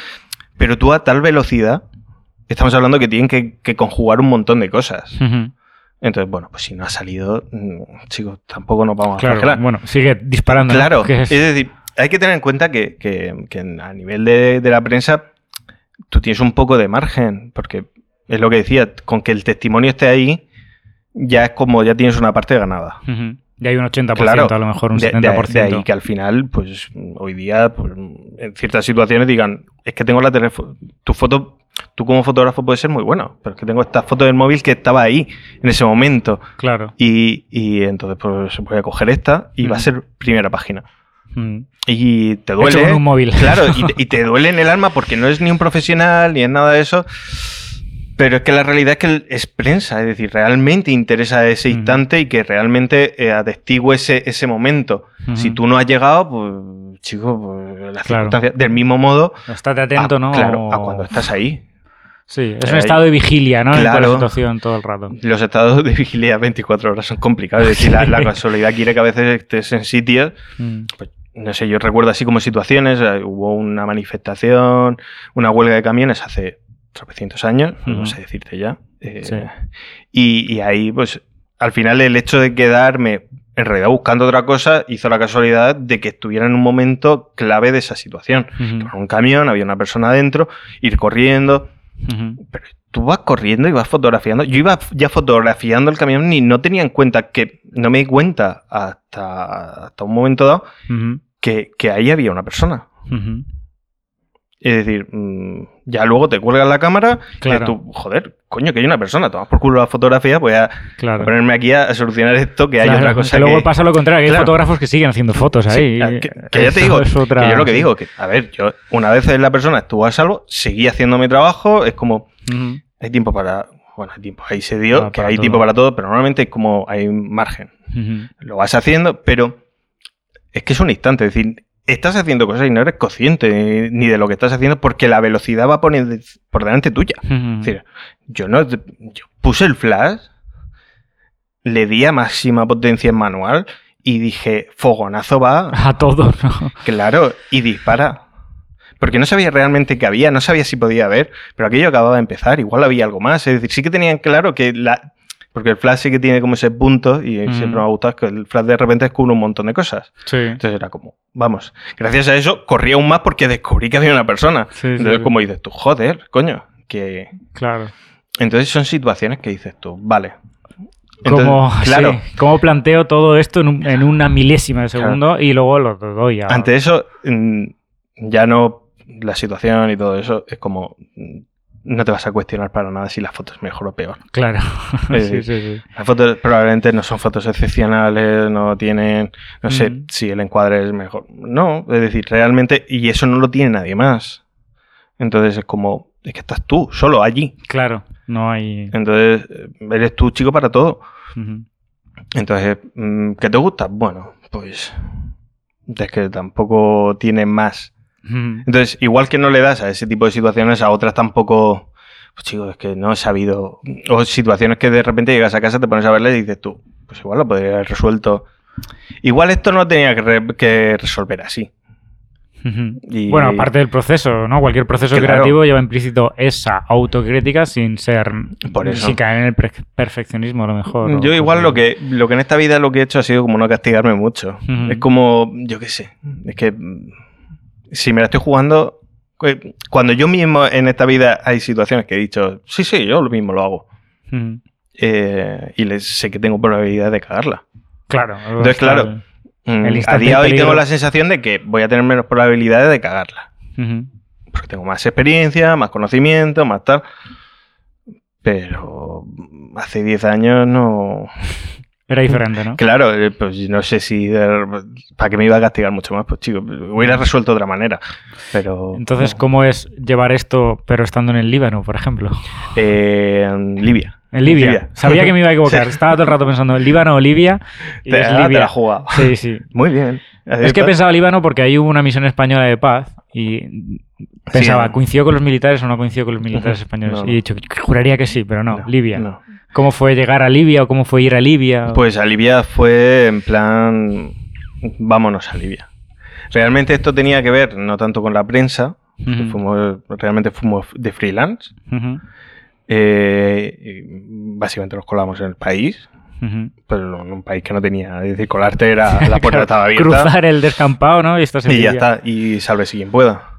Pero tú a tal velocidad, estamos hablando que tienen que, que conjugar un montón de cosas. Entonces, bueno, pues si no ha salido, mm, chicos, tampoco nos vamos a Claro, flagelar. bueno, sigue disparando. Claro, es... es- decir, hay que tener en cuenta que, que- que a nivel de, de la prensa tú tienes un poco de margen, porque es lo que decía, con que el testimonio esté ahí, ya es como ya tienes una parte ganada. Ujú. Y hay un 80%, Claro, a lo mejor un de, de- 70%. de ahí que al final, pues hoy día, pues, en ciertas situaciones digan, es que tengo la teléfono, tu foto, tú como fotógrafo puedes ser muy bueno, pero es que tengo esta foto del móvil que estaba ahí en ese momento. Claro. Y, y entonces pues voy a coger esta y va a ser primera página. Mm. Y te Hecho duele. con un móvil. Claro, y te, y te duele en el alma porque no es ni un profesional ni es nada de eso. Pero es que la realidad es que es prensa, es decir, realmente interesa ese instante y que realmente eh, ese, ese momento. Si tú no has llegado, pues, chico, pues las Claro. circunstancias. Del mismo modo, Estate atento, a- ¿no? Claro, a cuando estás ahí. Sí, es un estado de vigilia, ¿no? En toda la claro. situación todo el rato. Los estados de vigilia 24 horas son complicados. Es decir, la, la casualidad quiere que a veces estés en sitios Mm. pues, no sé, yo recuerdo así como situaciones, eh, hubo una manifestación, una huelga de camiones hace tropecientos años, no Ujú. sé decirte ya. eh, Sí. y, y ahí, pues, al final el hecho de quedarme en realidad buscando otra cosa hizo la casualidad de que estuviera en un momento clave de esa situación. Con un camión, había una persona adentro, ir corriendo, Ujú. pero tú vas corriendo y vas fotografiando. Yo iba ya fotografiando el camión y no tenía en cuenta que, no me di cuenta hasta, hasta un momento dado que, que ahí había una persona. Es decir, mm, ya luego te cuelgas la cámara Claro. y tú, joder, coño, que hay una persona, tomas por culo la fotografía, voy a Claro. ponerme aquí a, a solucionar esto, que hay otra cosa que luego que... pasa lo contrario, que hay fotógrafos que siguen haciendo fotos Sí, ahí. que, que ya te digo, es otra- que yo lo que digo, que, a ver, yo una vez la persona estuvo a salvo, seguí haciendo mi trabajo, es como, hay tiempo para, bueno, hay tiempo, ahí se dio, Para- que hay todo. tiempo para todo, pero normalmente es como hay margen. Lo vas haciendo, pero es que es un instante, es decir, estás haciendo cosas y no eres consciente ni de lo que estás haciendo porque la velocidad va de- por delante tuya. Es decir, yo no yo puse el flash, le di a máxima potencia en manual y dije, fogonazo va, A todo, ¿no? claro, y dispara. Porque no sabía realmente qué había, no sabía si podía haber, pero aquello acababa de empezar, igual había algo más. Es decir, sí que tenían claro que la, Porque el flash sí que tiene como ese punto y Mm. siempre me ha gustado que el flash de repente descubre un montón de cosas. Sí. Entonces era como, vamos, gracias a eso corría aún más porque descubrí que había una persona. Sí, Entonces sí. como dices tú, joder, coño, que... Claro. Entonces son situaciones que dices tú, vale. Entonces, Como, claro, cómo planteo todo esto en, un- en una milésima de segundo y luego lo doy a... ante eso mm, ya no la situación y todo eso es como mm, no te vas a cuestionar para nada si la foto es mejor o peor. Claro. Sí, sí, sí. Las fotos probablemente no son fotos excepcionales, no tienen, no sé si el encuadre es mejor. No, es decir, realmente, y eso no lo tiene nadie más. Entonces es como, es que estás tú, solo allí. Claro, no hay... Entonces, eres tú chico para todo. Ujú. Entonces, mm, ¿qué te gusta? Bueno, pues es que tampoco tiene más. Entonces, igual que no le das a ese tipo de situaciones, a otras tampoco. Pues chicos, es que no he sabido. O situaciones que de repente llegas a casa, te pones a verla y dices tú, pues igual lo podría haber resuelto. Igual esto no tenía que, re- que resolver así. Y- Bueno, aparte del proceso, ¿no? Cualquier proceso Claro. creativo lleva implícito esa autocrítica sin ser... Por eso. Sin caer en el perfeccionismo a lo mejor. o Yo igual lo que, lo que en esta vida lo que he hecho ha sido como no castigarme mucho. Es como, yo qué sé, es que si me la estoy jugando, cu- cuando yo mismo en esta vida hay situaciones que he dicho, sí, sí, yo lo mismo lo hago. Eh, y les, sé que tengo probabilidad de cagarla. Claro. Entonces, claro, Mm, El a día de hoy tengo la sensación de que voy a tener menos probabilidades de cagarla. Porque tengo más experiencia, más conocimiento, más tal. Pero hace 10 años no... Era diferente, ¿no? Claro, eh, pues no sé si... ¿Para qué me iba a castigar mucho más? Pues chico, hubiera resuelto de otra manera. Pero... Entonces, no. ¿cómo es llevar esto pero estando en el Líbano, por ejemplo? Eh, en Libia. En Libia. Sabía que me iba a equivocar. Sí. Estaba todo el rato pensando en Líbano o Libia. Y Te, es ah, te Libia. la jugado. Sí, sí. Muy bien. Es que he pensado Líbano porque ahí hubo una misión española de paz y pensaba, Sí. ¿coincidió con los militares o no coincidió con los militares españoles? No, Y he dicho, juraría que sí, pero no, Libia. no. ¿Cómo fue llegar a Libia o cómo fue ir a Libia? Pues a Libia fue en plan, vámonos a Libia. Realmente esto tenía que ver no tanto con la prensa, que Ujú. fuimos, realmente fuimos de freelance. Eh, básicamente nos colamos en el país, pero en un país que no tenía, es decir, colarte era, la puerta estaba abierta. Cruzar el descampado, ¿no? Y estás en Y ya está, y sálvese quien pueda.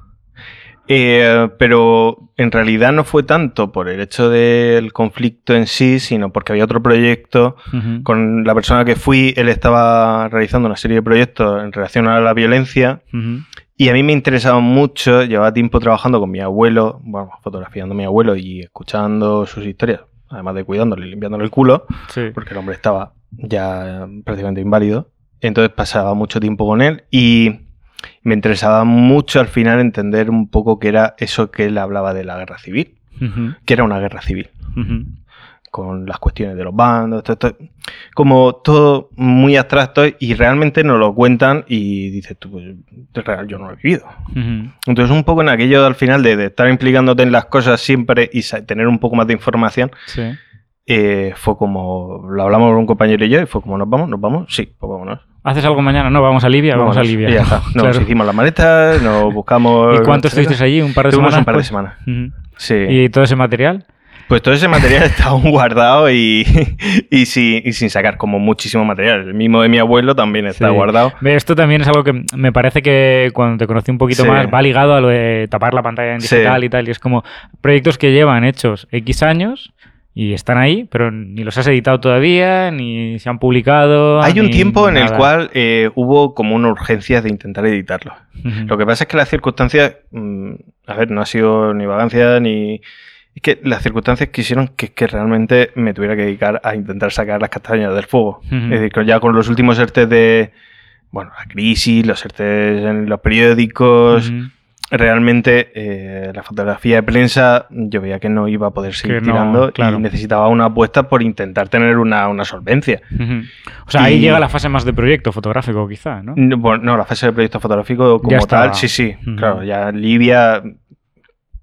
Eh, pero en realidad no fue tanto por el hecho del conflicto en sí, sino porque había otro proyecto Ujú. con la persona que fui, él estaba realizando una serie de proyectos en relación a la violencia Ujú. y a mí me interesaba mucho, llevaba tiempo trabajando con mi abuelo, bueno, fotografiando a mi abuelo y escuchando sus historias, además de cuidándole y limpiándole el culo, Sí. porque el hombre estaba ya eh, prácticamente inválido. Entonces pasaba mucho tiempo con él y me interesaba mucho al final entender un poco qué era eso que él hablaba de la guerra civil, que era una guerra civil con las cuestiones de los bandos, todo esto, como todo muy abstracto y realmente nos lo cuentan y dices tú, pues, es real, yo no lo he vivido. Entonces un poco en aquello al final de, de estar implicándote en las cosas siempre y tener un poco más de información, Sí. Eh, fue como, lo hablamos con un compañero y yo y fue como, ¿nos vamos? ¿Nos vamos? Sí, pues vámonos. ¿Haces algo mañana? No, vamos a Libia, vamos a. Libia. Y ya está. Nos Claro. hicimos las maletas, nos buscamos... ¿Y cuánto estuvisteis allí? ¿Un par de Estuvimos semanas? un par de pues? semanas. Sí. ¿Y todo ese material? Pues todo ese material está aún guardado y, y, sin, y sin sacar, como muchísimo material. El mismo de mi abuelo también está Sí. guardado. Esto también es algo que me parece que cuando te conocí un poquito Sí. más va ligado a lo de tapar la pantalla en Sí. digital y tal. Y es como proyectos que llevan hechos X años y están ahí, pero ni los has editado todavía, ni se han publicado. Hay un tiempo en el cual eh, hubo como una urgencia de intentar editarlo. Ujú. Lo que pasa es que las circunstancias, mm, a ver, no ha sido ni vagancia ni... Es que las circunstancias quisieron que, que realmente me tuviera que dedicar a intentar sacar las castañas del fuego. Es decir, que ya con los últimos ERTES de... Bueno, la crisis, los ERTES en los periódicos. Realmente eh, la fotografía de prensa yo veía que no iba a poder seguir no, tirando claro. y necesitaba una apuesta por intentar tener una, una solvencia. O sea, ahí llega la fase más de proyecto fotográfico, quizá, ¿no? No, bueno, no, la fase de proyecto fotográfico como tal, sí, sí, claro, ya Libia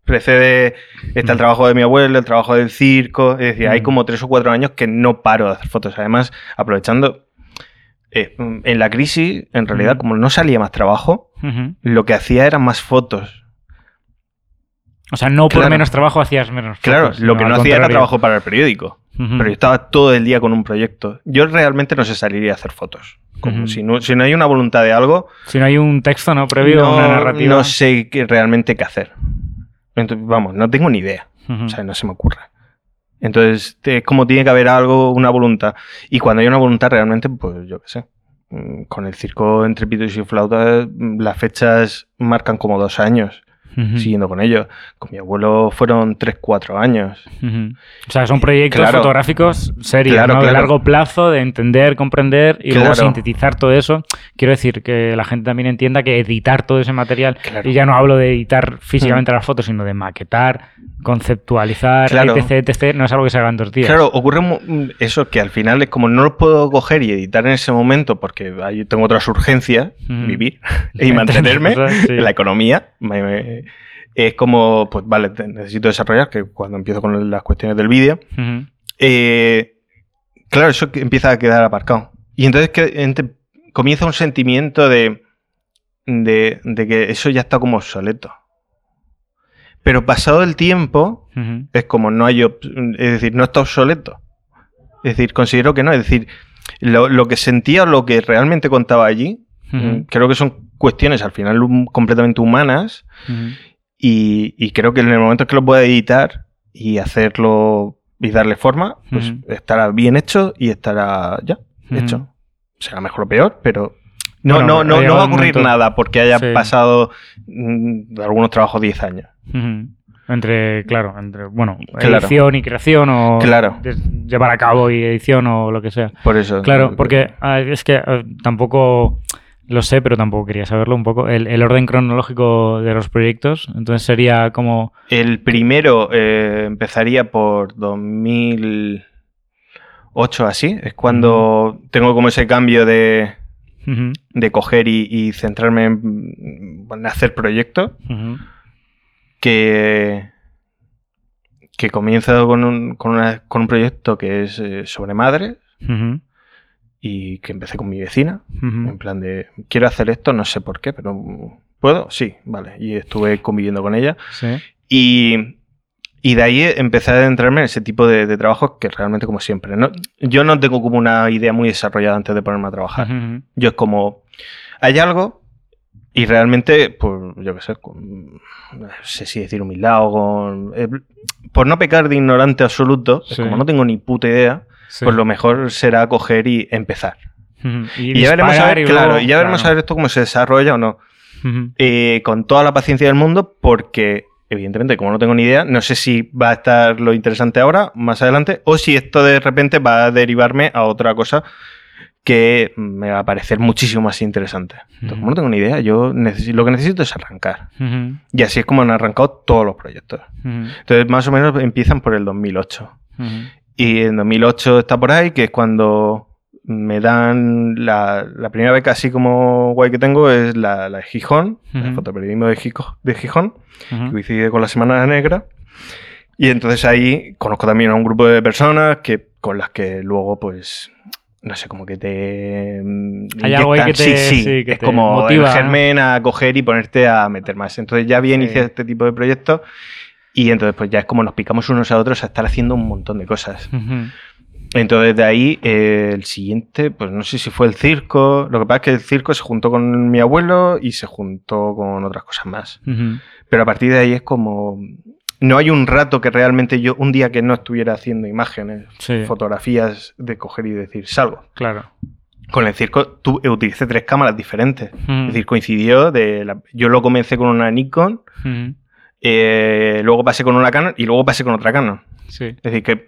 precede, está el trabajo de mi abuelo, el trabajo del circo, es decir, hay como tres o cuatro años que no paro de hacer fotos, además aprovechando... eh, en la crisis, en realidad, como no salía más trabajo, lo que hacía eran más fotos. O sea, no por Claro. menos trabajo hacías menos Claro, fotos, lo que no hacía era trabajo para el periódico. Pero yo estaba todo el día con un proyecto. Yo realmente no sé salir y hacer fotos. Como si, no, si no hay una voluntad de algo, Si no hay un texto, ¿no? Previo, no, una narrativa. no sé qué- realmente qué hacer. Entonces, vamos, no tengo ni idea. O sea, no se me ocurre. Entonces, es como tiene que haber algo, una voluntad. Y cuando hay una voluntad, realmente, pues yo qué sé. mm, Con el circo entre pitos y flautas, mm, las fechas marcan como dos años Siguiendo con ellos. Con mi abuelo fueron tres, cuatro años. Ujú. O sea, son proyectos Claro. fotográficos serios, Claro, ¿no? De largo plazo, de entender, comprender y luego sintetizar todo eso. Quiero decir que la gente también entienda que editar todo ese material, y ya no hablo de editar físicamente las fotos, sino de maquetar, conceptualizar, etc, etc, no es algo que se haga en dos días. Claro, ocurre eso que al final es como no lo puedo coger y editar en ese momento porque ahí tengo otras urgencias, vivir y mantenerme, sí. la economía. me- me- es como, pues vale, necesito desarrollar, que cuando empiezo con las cuestiones del vídeo, eh, claro, eso empieza a quedar aparcado. Y entonces que comienza un sentimiento de, de, de que eso ya está como obsoleto. Pero pasado el tiempo, es como no hay, es decir, no está obsoleto. Es decir, considero que no. Es decir, lo, lo que sentía o lo que realmente contaba allí, creo que son cuestiones al final completamente humanas. Y, y creo que en el momento que lo pueda editar y hacerlo y darle forma, pues estará bien hecho y estará ya hecho. Será mejor o peor, pero no, Bueno, no, no, no va a ocurrir momento- nada porque haya Sí. pasado mm, de algunos trabajos 10 años. Entre, claro, entre, bueno, Claro. edición y creación o Claro. llevar a cabo y edición o lo que sea. Por eso. Claro, porque ah, es que ah, tampoco lo sé, pero tampoco quería saberlo un poco. El, el orden cronológico de los proyectos, entonces sería como... El primero eh, empezaría por 2008 así. Es cuando tengo como ese cambio de, de coger y, y centrarme en, en hacer proyectos. Que, que comienzo con un, con, una- con un proyecto que es eh, sobre madres y que empecé con mi vecina. ujú. En plan de, quiero hacer esto, no sé por qué, pero ¿puedo? Sí, vale. Y estuve conviviendo con ella. Sí. Y, y de ahí empecé a adentrarme en ese tipo de, de trabajos que realmente, como siempre, ¿no? yo no tengo como una idea muy desarrollada antes de ponerme a trabajar. Ujú, Yo es como, hay algo y realmente, pues yo qué sé, con, no sé si decir humildad o con... eh, por no pecar de ignorante absoluto, es Sí. como no tengo ni puta idea, sí. pues lo mejor será coger y empezar. Y, ya veremos a ver, y claro, luego- y ya veremos a ver esto cómo se desarrolla o no. Eh, con toda la paciencia del mundo, porque evidentemente, como no tengo ni idea, no sé si va a estar lo interesante ahora, más adelante, o si esto de repente va a derivarme a otra cosa que me va a parecer muchísimo más interesante. Entonces, como no tengo ni idea, yo lo que necesito es arrancar. Y así es como han arrancado todos los proyectos. Entonces, más o menos empiezan por el 2008. Y en 2008 está por ahí, que es cuando me dan la, la primera beca así como guay que tengo, es la, la de Gijón, el Ujú. fotoperiodismo de, Gijo- de Gijón, que Ujú. coincide con la Semana Negra. Y entonces ahí conozco también a un grupo de personas que, con las que luego, pues, no sé, como que te... mm, Hay algo ahí que te- sí, sí, sí, que es te como motiva, el germen a coger y ponerte a meter más. Entonces ya había Sí. iniciado este tipo de proyectos y entonces pues ya es como nos picamos unos a otros a estar haciendo un montón de cosas. Ujú. Entonces de ahí eh, el siguiente, pues no sé si fue el circo. Lo que pasa es que el circo se juntó con mi abuelo y se juntó con otras cosas más. Ujú. Pero a partir de ahí es como... No hay un rato que realmente yo, un día que no estuviera haciendo imágenes, Sí. fotografías de coger y decir, salgo. Claro. Con el circo tú utilicé tres cámaras diferentes. Ujú. Es decir, coincidió de... la- yo lo comencé con una Nikon, Ujú. Eh, luego pasé con una Canon y luego pasé con otra Canon. Sí. Es decir, que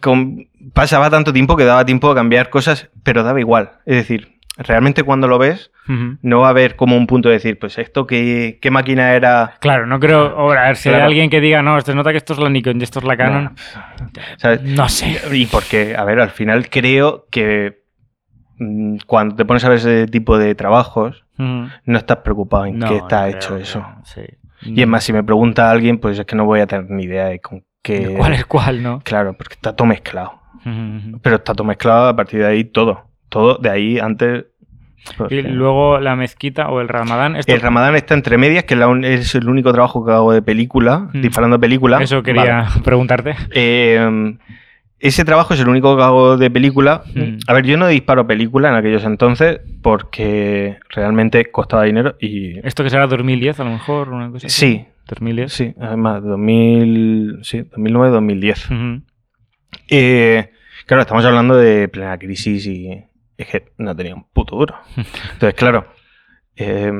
con- pasaba tanto tiempo que daba tiempo a cambiar cosas, pero daba igual. Es decir, realmente cuando lo ves, no va a haber como un punto de decir, pues esto, ¿qué, qué máquina era? Claro, no creo. Ahora, a ver, si hay alguien que diga, no, se nota que esto es la Nikon y esto es la Canon. ¿Sabes? No sé. Y porque, a ver, al final creo que mm, cuando te pones a ver ese tipo de trabajos, no estás preocupado en No, qué está no hecho eso. Sí. Y es más, si me pregunta alguien, pues es que no voy a tener ni idea de con qué... ¿Cuál es cuál, no? Claro, porque está todo mezclado. Pero está todo mezclado a partir de ahí todo. Todo de ahí antes... pues, Y que- luego la mezquita o el ramadán. Esto, El Ramadán está entre medias, que es, el único trabajo que hago de película, Mm. disparando película. Eso quería Vale. preguntarte. Eh, ese trabajo es el único que hago de película. Mm. A ver, yo no disparo película en aquellos entonces porque realmente costaba dinero y... ¿Esto que será 2010 a lo mejor? Una cosa así? Sí, 2010. sí, además, 2000, sí, 2009-2010. Ujú. Eh, claro, estamos hablando de plena crisis y es que no tenía un puto duro. Entonces, claro, eh,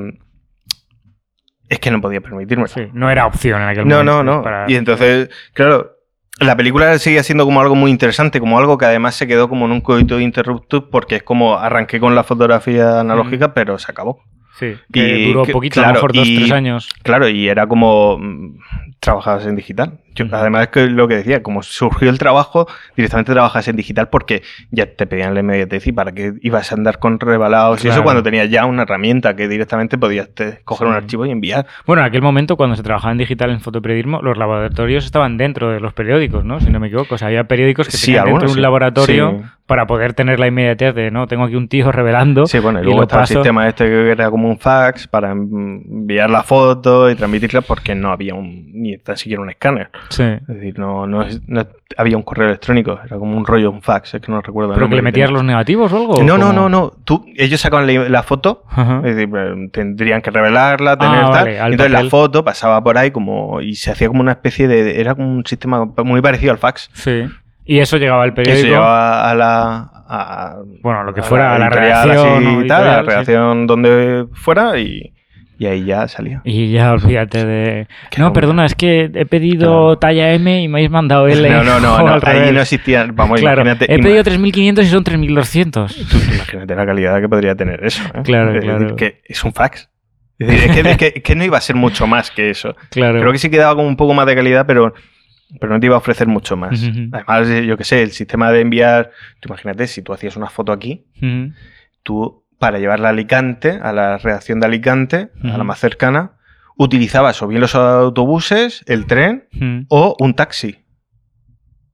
es que no podía permitirme. Sí, no era opción en aquel No, momento. no, no. para- Y entonces, claro, la película seguía siendo como algo muy interesante, como algo que además se quedó como en un coito interruptus porque es como arranqué con la fotografía analógica, pero se acabó. Sí, que y duró poquito, a claro, lo mejor dos, y- tres años. Claro, y era como mm, trabajabas en digital. Yo. Además es que lo que decía, como surgió el trabajo, directamente trabajas en digital porque ya te pedían la inmediatez y para qué ibas a andar con rebalados y eso cuando tenías ya una herramienta que directamente podías te- coger un archivo y enviar. Bueno, en aquel momento, cuando se trabajaba en digital en fotoperiodismo, los laboratorios estaban dentro de los periódicos, ¿no? Si no me equivoco. O sea, había periódicos que Sí, tenían dentro algunos, de un sí. laboratorio. Para poder tener la inmediatez de, no, tengo aquí un tío revelando. Sí, bueno, y y luego lo estaba paso. el sistema este que era como un fax para enviar la foto y transmitirla porque no había un, ni tan siquiera un escáner. Sí. Es decir, no, no, es- no había un correo electrónico, era como un rollo, un fax, es que no recuerdo. ¿Pero que le metías los negativos o algo? No, no, no, no. Tú, ellos sacaban la, la foto, Ajá. es decir, eh, tendrían que revelarla, tener Ah, tal. vale, al Entonces papel. la foto pasaba por ahí como y se hacía como una especie de. Era como un sistema muy parecido al fax. Sí. Y eso llegaba al Eso periódico. llevaba a la. a- Bueno, lo que fuera, a la redacción. y tal, a la sí. redacción donde fuera y, y ahí ya salía. Y ya olvídate de. Qué No, perdona, es que he pedido Claro. talla M y me habéis mandado L. No, no, no, no, ahí revés. no existían. Vamos, Claro, imagínate. he pedido 3.500 y son 3.200. tú imagínate la calidad que podría tener eso. ¿eh? Claro, Es decir, claro. que es un fax. Es, decir, es que, es que- es que no iba a ser mucho más que eso. Claro. Creo que sí quedaba como un poco más de calidad, pero, pero no te iba a ofrecer mucho más. Además, yo qué sé, el sistema de enviar. Tú imagínate, si tú hacías una foto aquí, tú para llevarla a Alicante, a la redacción de Alicante, a la más cercana, utilizabas o bien los autobuses, el tren o un taxi.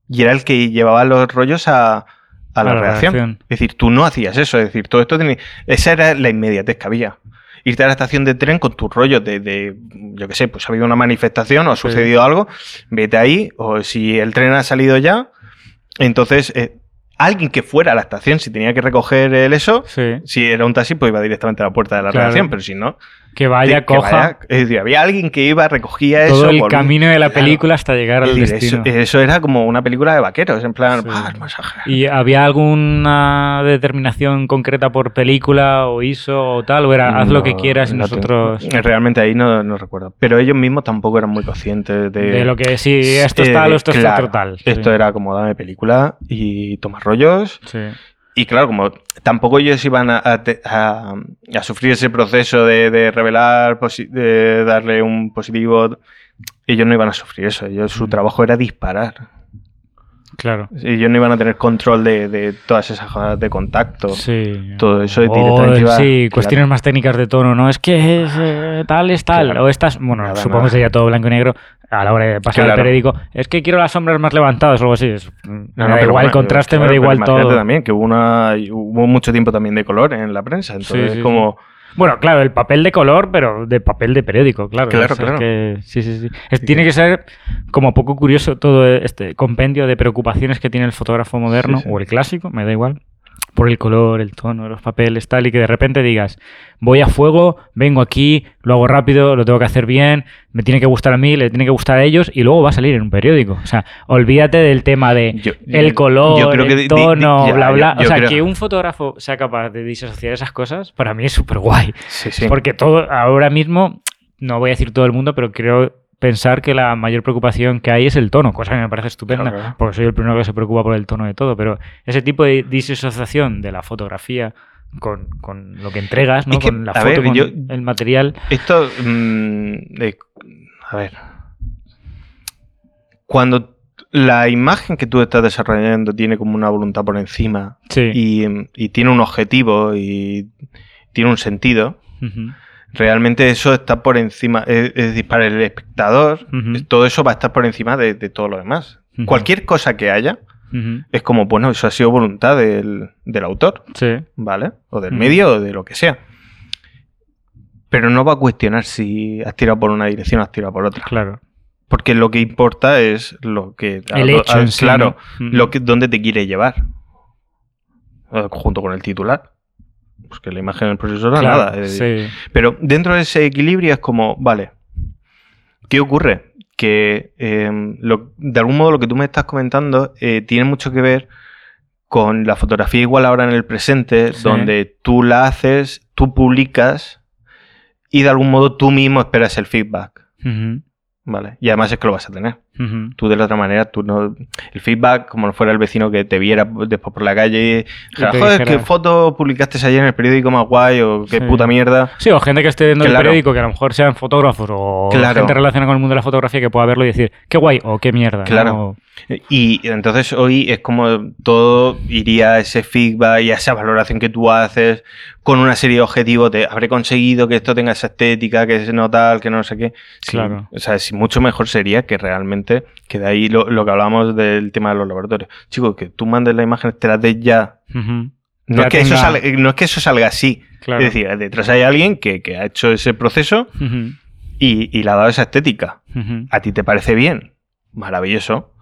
Y era el que llevaba los rollos a, a la la redacción. redacción. Es decir, tú no hacías eso. Es decir, todo esto tenía... Esa era la inmediatez que había. Irte a la estación de tren con tus rollos de, de, yo qué sé, pues ha habido una manifestación o ha Sí. sucedido algo, vete ahí, o si el tren ha salido ya, entonces eh, alguien que fuera a la estación, si tenía que recoger el eso, Sí. si era un taxi, pues iba directamente a la puerta de la Claro. redacción, pero si no, Que vaya, que coja vaya- es decir, había alguien que iba, recogía todo eso. el volvía. camino de la Claro. película hasta llegar Es al decir, destino. eso, eso era como una película de vaqueros, en plan, Sí. "Ah, el masaje". ¿Y había alguna determinación concreta por película o ISO o tal? ¿O era haz lo que quieras y no te- nosotros... Realmente ahí no, no recuerdo. Pero ellos mismos tampoco eran muy conscientes de... De lo que sí, esto es eh, tal o esto es claro, otro tal. Sí. Esto era como dame película y toma rollos. Sí. Y claro, como tampoco ellos iban a, a te- a- a sufrir ese proceso de, de revelar, de darle un positivo, ellos no iban a sufrir eso. Ellos, su Mm. trabajo era disparar. Claro. Ellos no iban a tener control de, de todas esas de contacto. Sí. Todo eso O, directamente iba- Sí, claro. cuestiones más técnicas de tono, ¿no? Es que es, eh, tal es tal. Claro. O estas, bueno, Nada, supongo nada. que sería todo blanco y negro a la hora de pasar Claro. el periódico. Es que quiero las sombras más levantadas o algo así. Es- me No, da igual el contraste, me da igual todo. también que hubo, una, hubo mucho tiempo también de color en la prensa. Entonces, Sí, sí, como. Bueno, claro, el papel de color, pero de papel de periódico, claro. Claro, claro. que- sí, sí, sí. Es- tiene que ser como poco curioso todo este compendio de preocupaciones que tiene el fotógrafo moderno o el clásico, me da igual, por el color, el tono, los papeles, tal, y que de repente digas, voy a fuego, vengo aquí, lo hago rápido, lo tengo que hacer bien, me tiene que gustar a mí, le tiene que gustar a ellos, y luego va a salir en un periódico. O sea, olvídate del tema de Yo- el color, yo creo que el di- di- tono, ya, bla, bla. yo o sea, creo- que un fotógrafo sea capaz de disasociar esas cosas, para mí es súper guay. Sí, sí. Porque todo, ahora mismo, no voy a decir todo el mundo, pero creo pensar que la mayor preocupación que hay es el tono, cosa que me parece estupenda, Claro, porque soy el primero que se preocupa por el tono de todo, pero ese tipo de disasociación de la fotografía con, con lo que entregas, ¿no? Es que, con la foto, ver, con yo- el material. Esto. mm, a ver. Cuando la imagen que tú estás desarrollando tiene como una voluntad por encima Sí. y, y tiene un objetivo y tiene un sentido, Ujú, realmente eso está por encima. Es, decir, para el espectador, todo eso va a estar por encima de, de todo lo demás. Cualquier cosa que haya es como, bueno, eso ha sido voluntad del, del autor, Sí. ¿vale? O del medio o de lo que sea. Pero no va a cuestionar si has tirado por una dirección o has tirado por otra. Claro. Porque lo que importa es lo que... El a- hecho a- en sí, Claro, ¿no? Lo que, dónde te quiere llevar. Junto con el titular. Pues que la imagen del profesor Claro, nada. es decir, sí. Pero dentro de ese equilibrio es como, vale, ¿qué ocurre? Que eh, lo- de algún modo lo que tú me estás comentando eh, tiene mucho que ver con la fotografía igual ahora en el presente, Sí. donde tú la haces, tú publicas y de algún modo tú mismo esperas el feedback, Ujú, ¿vale? Y además es que lo vas a tener. ujú. Tú de la otra manera, tú no... El feedback, como no fuera el vecino que te viera después por la calle joder, dijera- qué foto publicaste ayer en el periódico más guay o qué Sí. puta mierda. Sí, o gente que esté viendo el periódico, que a lo mejor sean fotógrafos o Claro. gente relacionada con el mundo de la fotografía que pueda verlo y decir, qué guay o qué mierda. Claro. ¿no? Y entonces hoy es como todo iría a ese feedback y a esa valoración que tú haces con una serie de objetivos de habré conseguido que esto tenga esa estética, que es no tal, que no sé qué. Sí, Claro. O sea, sí, mucho mejor sería que realmente, que de ahí lo, lo que hablábamos del tema de los laboratorios. Chicos, que tú mandes la imagen, te la des ya. No, es que eso salga, no es que eso salga así. Claro. Es decir, detrás hay alguien que, que ha hecho ese proceso y, y le ha dado esa estética. ¿A ti te parece bien? Maravilloso.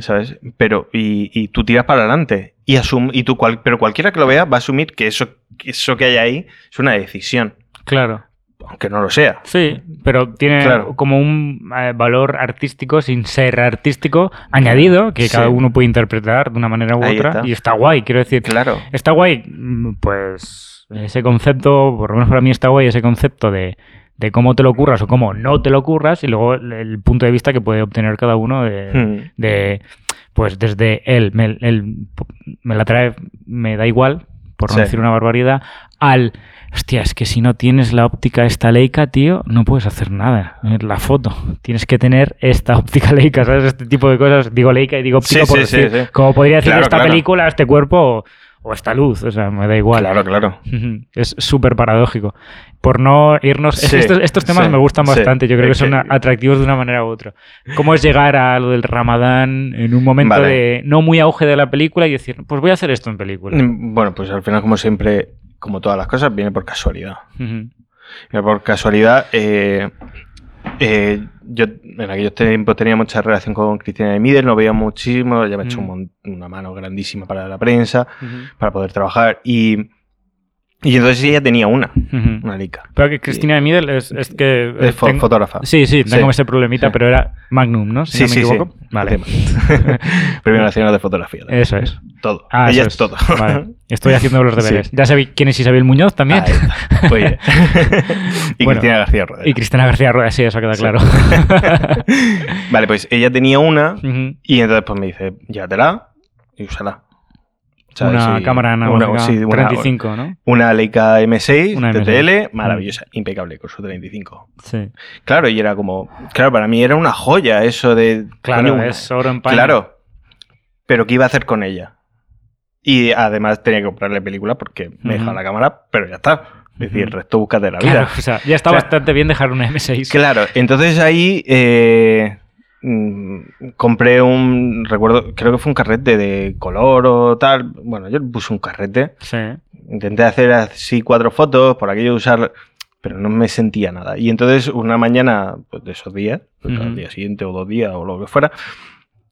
¿Sabes? Pero, y, y tú tiras para adelante. Y asum y tú cual- pero cualquiera que lo vea va a asumir que eso, que eso que hay ahí es una decisión. Claro. Aunque no lo sea. Sí, pero tiene Claro. como un eh, valor artístico sin ser artístico añadido que Sí. cada uno puede interpretar de una manera u Ahí otra está. y está guay, quiero decir. Claro. Está guay, mm, pues ese concepto, por lo menos para mí está guay ese concepto de, de cómo te lo curras o cómo no te lo curras y luego el, punto de vista que puede obtener cada uno de, Hmm. de, pues desde él, me, él me la trae, me da igual, por no Sí. decir una barbaridad, al, hostia, es que si no tienes la óptica esta Leica, tío, no puedes hacer nada en la foto. Tienes que tener esta óptica Leica, ¿sabes? Este tipo de cosas. Digo Leica y digo óptica Sí, por sí, sí, decir, sí. como podría decir Claro, esta claro. película, este cuerpo o, o esta luz, o sea, me da igual. Claro, claro. Es súper paradójico. Por no irnos. Sí, estos, estos temas sí, me gustan sí. bastante. Yo creo que son atractivos de una manera u otra. ¿Cómo es llegar a lo del Ramadán en un momento Vale. de no muy auge de la película y decir, pues voy a hacer esto en película? Mm, Bueno, pues al final, como siempre, como todas las cosas, viene por casualidad. Mira, por casualidad, eh, eh, yo en aquellos tiempos tenía mucha relación con Cristina de Middel, nos veía muchísimo, ella me ha hecho Mm. un mon- una mano grandísima para la prensa, para poder trabajar. Y, y entonces ella tenía una, una Leica. Pero que Cristina de Middel es, es que. Es fo- tengo- fotógrafa. Sí, sí, tengo Sí. ese problemita, Sí. pero era Magnum, ¿no? Si sí, no me equivoco. Vale. Premio Nacional de Fotografía. Eso es. Todo. Ah, ella es todo. Vale. Estoy haciendo los deberes. Sí. Ya sabéis quién es Isabel Muñoz también. Bien. y Bueno, Cristina García Rodríguez. Y Cristina García Rueda, sí, eso queda Sí. claro. Vale, pues ella tenía una y entonces pues me dice, llévatela y úsala. Sea, una sí, cámara una- analógica sí, una- 35, ¿no? Una Leica M6 Una M6. TTL, maravillosa, impecable con su 35. Sí. Claro, y era como, claro, para mí era una joya eso de... Claro, coño, es oro en paño. Claro, pero ¿qué iba a hacer con ella? Y además tenía que comprarle película porque me dejaba la cámara, pero ya está. Es decir, el resto buscas de la Claro, vida. o sea, ya está O sea, bastante bien dejar una M6. Claro, entonces ahí eh, mm, compré un, recuerdo, creo que fue un carrete de color o tal. Bueno, yo puse un carrete. Sí. Intenté hacer así cuatro fotos por aquello de usar, pero no me sentía nada. Y entonces una mañana pues, de esos días, pues, al día siguiente o dos días o lo que fuera,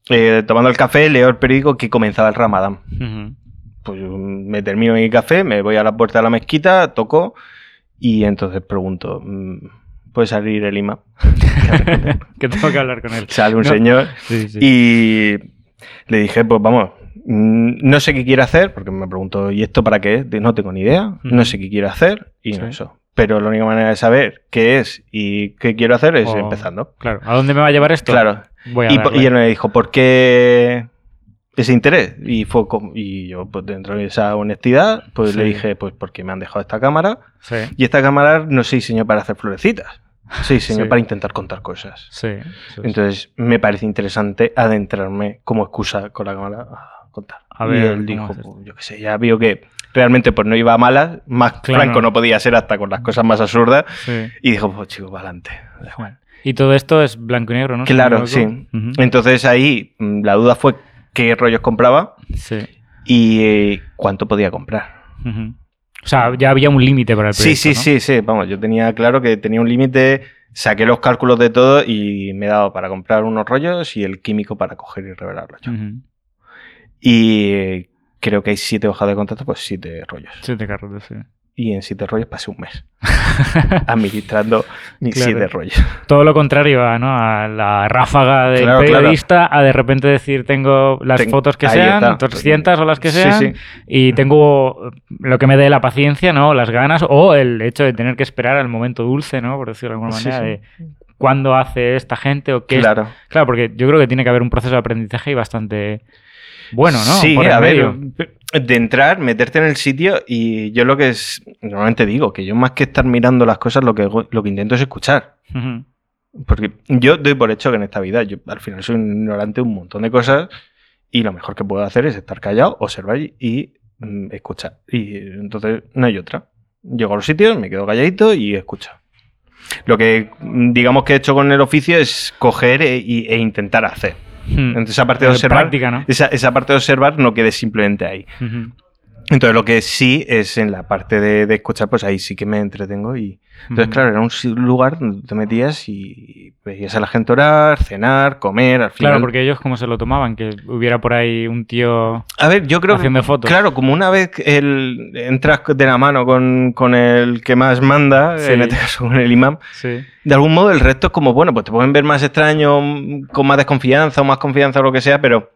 eh, tomando el café, leo el periódico que comenzaba el Ramadán. Pues me termino mi café, me voy a la puerta de la mezquita, toco y entonces pregunto, mm, ¿puede salir el imam? que tengo que hablar con él. Sale un No. señor Sí, sí. y le dije, pues vamos, mm, no sé qué quiere hacer, porque me preguntó, ¿y esto para qué es? No tengo ni idea, no sé qué quiero hacer y no eso. Pero la única manera de saber qué es y qué quiero hacer es O- empezando. Claro, ¿a dónde me va a llevar esto? Claro. Voy a Y, po- darle. y él me dijo, ¿por qué ese interés? Y fue como- y yo, pues dentro de esa honestidad, pues Sí. le dije, pues porque me han dejado esta cámara Sí, y esta cámara no se diseñó para hacer florecitas, se diseñó Sí. para intentar contar cosas. sí. Entonces me parece interesante adentrarme como excusa con la cámara a contar. A y ver, él ¿cómo dijo, pues, yo qué sé, ya vio que realmente pues no iba a malas, más Claro. franco no podía ser hasta con las cosas más absurdas Sí. y dijo, pues chico, para adelante. Y todo esto es blanco y negro, ¿no? Claro, sí. Entonces ahí mm, la duda fue qué rollos compraba Sí. y eh, cuánto podía comprar. O sea, ya había un límite para el Sí, proyecto, sí, ¿no? sí, sí, vamos, yo tenía claro que tenía un límite saqué los cálculos de todo y me he dado para comprar unos rollos y el químico para coger y revelarlo yo. Ujú. Y creo que hay siete hojas de contacto, pues siete rollos. Siete carretes, sí. Y en siete rollos pasé un mes administrando mis Claro. siete rollos. Todo lo contrario a, ¿no? a la ráfaga del Claro, claro. periodista, a de repente decir tengo las Ten- fotos que ahí sean, está. 200 o las que Sí, sean, sí. y tengo lo que me dé la paciencia, ¿no? Las ganas, o el hecho de tener que esperar al momento dulce, ¿no? Por decirlo de alguna Sí, manera, sí. de cuándo hace esta gente o qué. es- Claro. Claro, porque yo creo que tiene que haber un proceso de aprendizaje y bastante bueno, ¿no? Sí, Por a medio. ver, de entrar, meterte en el sitio y yo lo que es, normalmente digo, que yo más que estar mirando las cosas, lo que, lo que intento es escuchar. Porque yo doy por hecho que en esta vida, yo al final soy un ignorante de un montón de cosas y lo mejor que puedo hacer es estar callado, observar y, mm, escuchar. Y entonces no hay otra. Llego a los sitios, me quedo calladito y escucho. Lo que mm, digamos que he hecho con el oficio es coger e, y- e intentar hacer. Ujú. Entonces esa parte de observar, práctica, ¿no? esa, esa parte de observar no quede simplemente ahí. Ujú. Entonces lo que sí es en la parte de, de escuchar, pues ahí sí que me entretengo y, entonces, claro, era un lugar donde te metías y veías a la gente orar, cenar, comer, al final. Claro, porque ellos cómo se lo tomaban, que hubiera por ahí un tío A ver, yo creo haciendo que. fotos. Claro, como una vez el, entras de la mano con, con el que más manda, Sí. en este caso con el imam, Sí. de algún modo el resto es como, bueno, pues te pueden ver más extraño, mm, con más desconfianza o más confianza o lo que sea, pero,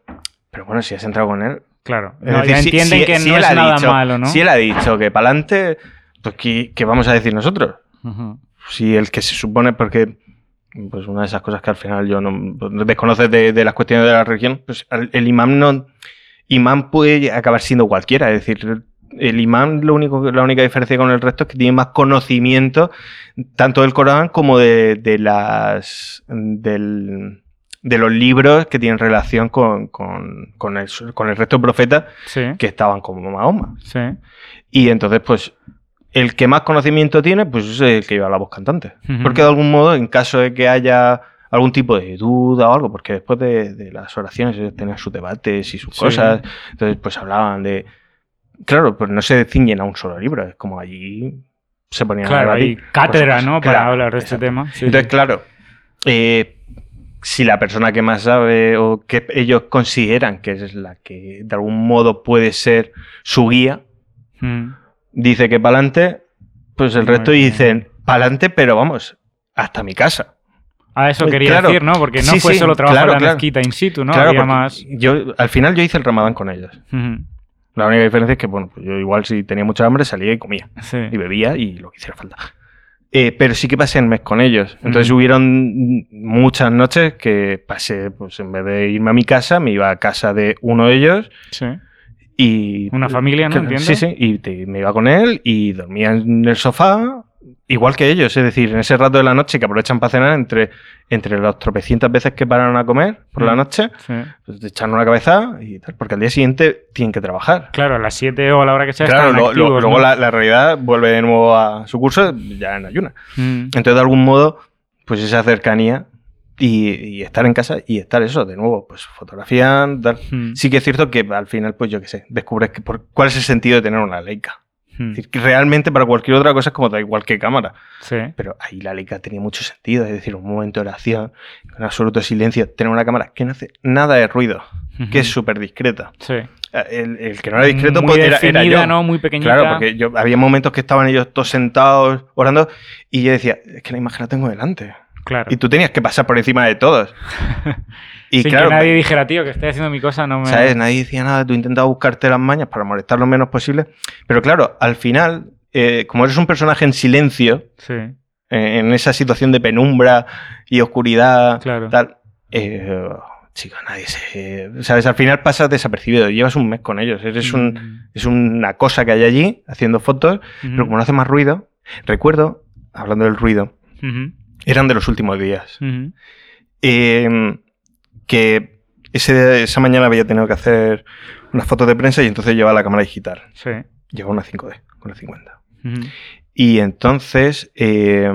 pero bueno, si has entrado con él. Claro. es No, decir, ya si- entienden si- que si no él es ha nada dicho- malo, ¿no? Si él ha dicho que para adelante, pues ¿qué, qué vamos a decir nosotros? Ujú. Si el que se supone, porque pues una de esas cosas que al final yo no pues, desconoces de, de las cuestiones de la religión, pues el, el imam no. Imam puede acabar siendo cualquiera. Es decir, el imam, lo único, la única diferencia con el resto es que tiene más conocimiento tanto del Corán como de, de las. del- de los libros que tienen relación con, con, con el, con el resto de profetas Sí. que estaban como Mahoma. Sí. Y entonces, pues, el que más conocimiento tiene, pues es el que lleva la voz cantante. Ujú. Porque de algún modo, en caso de que haya algún tipo de duda o algo, porque después de, de las oraciones ellos tenían sus debates y sus Sí. cosas, entonces pues hablaban de... Claro, pues no se ciñen a un solo libro, es como allí se ponían a Claro, hay debatir cátedra, cosas. ¿no? Para Claro, hablar de este exacto. tema. Sí, Entonces, sí. claro, eh, si la persona que más sabe o que ellos consideran que es la que de algún modo puede ser su guía, Mm. dice que para adelante, pues el Muy resto bien. dicen para adelante, pero vamos, hasta mi casa. Ah, eso quería claro. decir, ¿no? Porque no Sí, fue solo trabajar claro, en la claro. mezquita in situ, ¿no? Claro, Había más. yo al final yo hice el ramadán con ellos. Ujú. La única diferencia es que, bueno, pues yo igual si tenía mucha hambre salía y comía. Sí. Y bebía y lo que hiciera falta. Eh, pero sí que pasé el mes con ellos. Entonces Ujú. hubieron muchas noches que pasé, pues en vez de irme a mi casa, me iba a casa de uno de ellos Sí. y... Una familia, ¿no? que-. Sí, sí. Y te- me iba con él y dormía en el sofá, igual que ellos. Es decir, en ese rato de la noche que aprovechan para cenar, entre, entre las tropecientas veces que paran a comer por la Mm. noche, Sí. pues te echan una cabeza y tal, porque al día siguiente tienen que trabajar. Claro, a las 7 o a la hora que sea. Claro, están lo- lo- activos, luego ¿no? la, la realidad vuelve de nuevo a su curso ya en ayuna. Mm. Entonces, de algún modo, pues esa cercanía y, y estar en casa y estar eso, de nuevo, pues fotografiando, tal. Mm. Sí que es cierto que al final, pues yo qué sé, descubres que por, cuál es el sentido de tener una Leica. Es decir, que realmente para cualquier otra cosa es como da igual que cámara. Sí. Pero ahí la Leica tenía mucho sentido, es decir, un momento de oración, con absoluto silencio, tener una cámara que no hace nada de ruido, que es súper discreta. Sí. El, el que no era discreto muy pues, era, yo. ¿no? Muy pequeñita. Claro, porque yo, había momentos que estaban ellos todos sentados orando y yo decía, es que la imagen la tengo delante. Claro. Y tú tenías que pasar por encima de todos. Y Sin claro, que nadie dijera, tío, que estoy haciendo mi cosa, no me. ¿sabes? Nadie decía nada, tú intentabas buscarte las mañas para molestar lo menos posible. Pero claro, al final, eh, como eres un personaje en silencio, Sí. eh, en esa situación de penumbra y oscuridad, Claro. tal, eh, chico, nadie se... ¿Sabes? Al final pasas desapercibido, llevas un mes con ellos, eres un... Mm. Es una cosa que hay allí haciendo fotos, pero como no hace más ruido, recuerdo, hablando del ruido, Ujú. Eran de los últimos días. Eh, que ese- esa mañana había tenido que hacer unas fotos de prensa y entonces llevaba la cámara digital. Sí. Llevaba una 5D, con la 50. Ujú. Y entonces eh,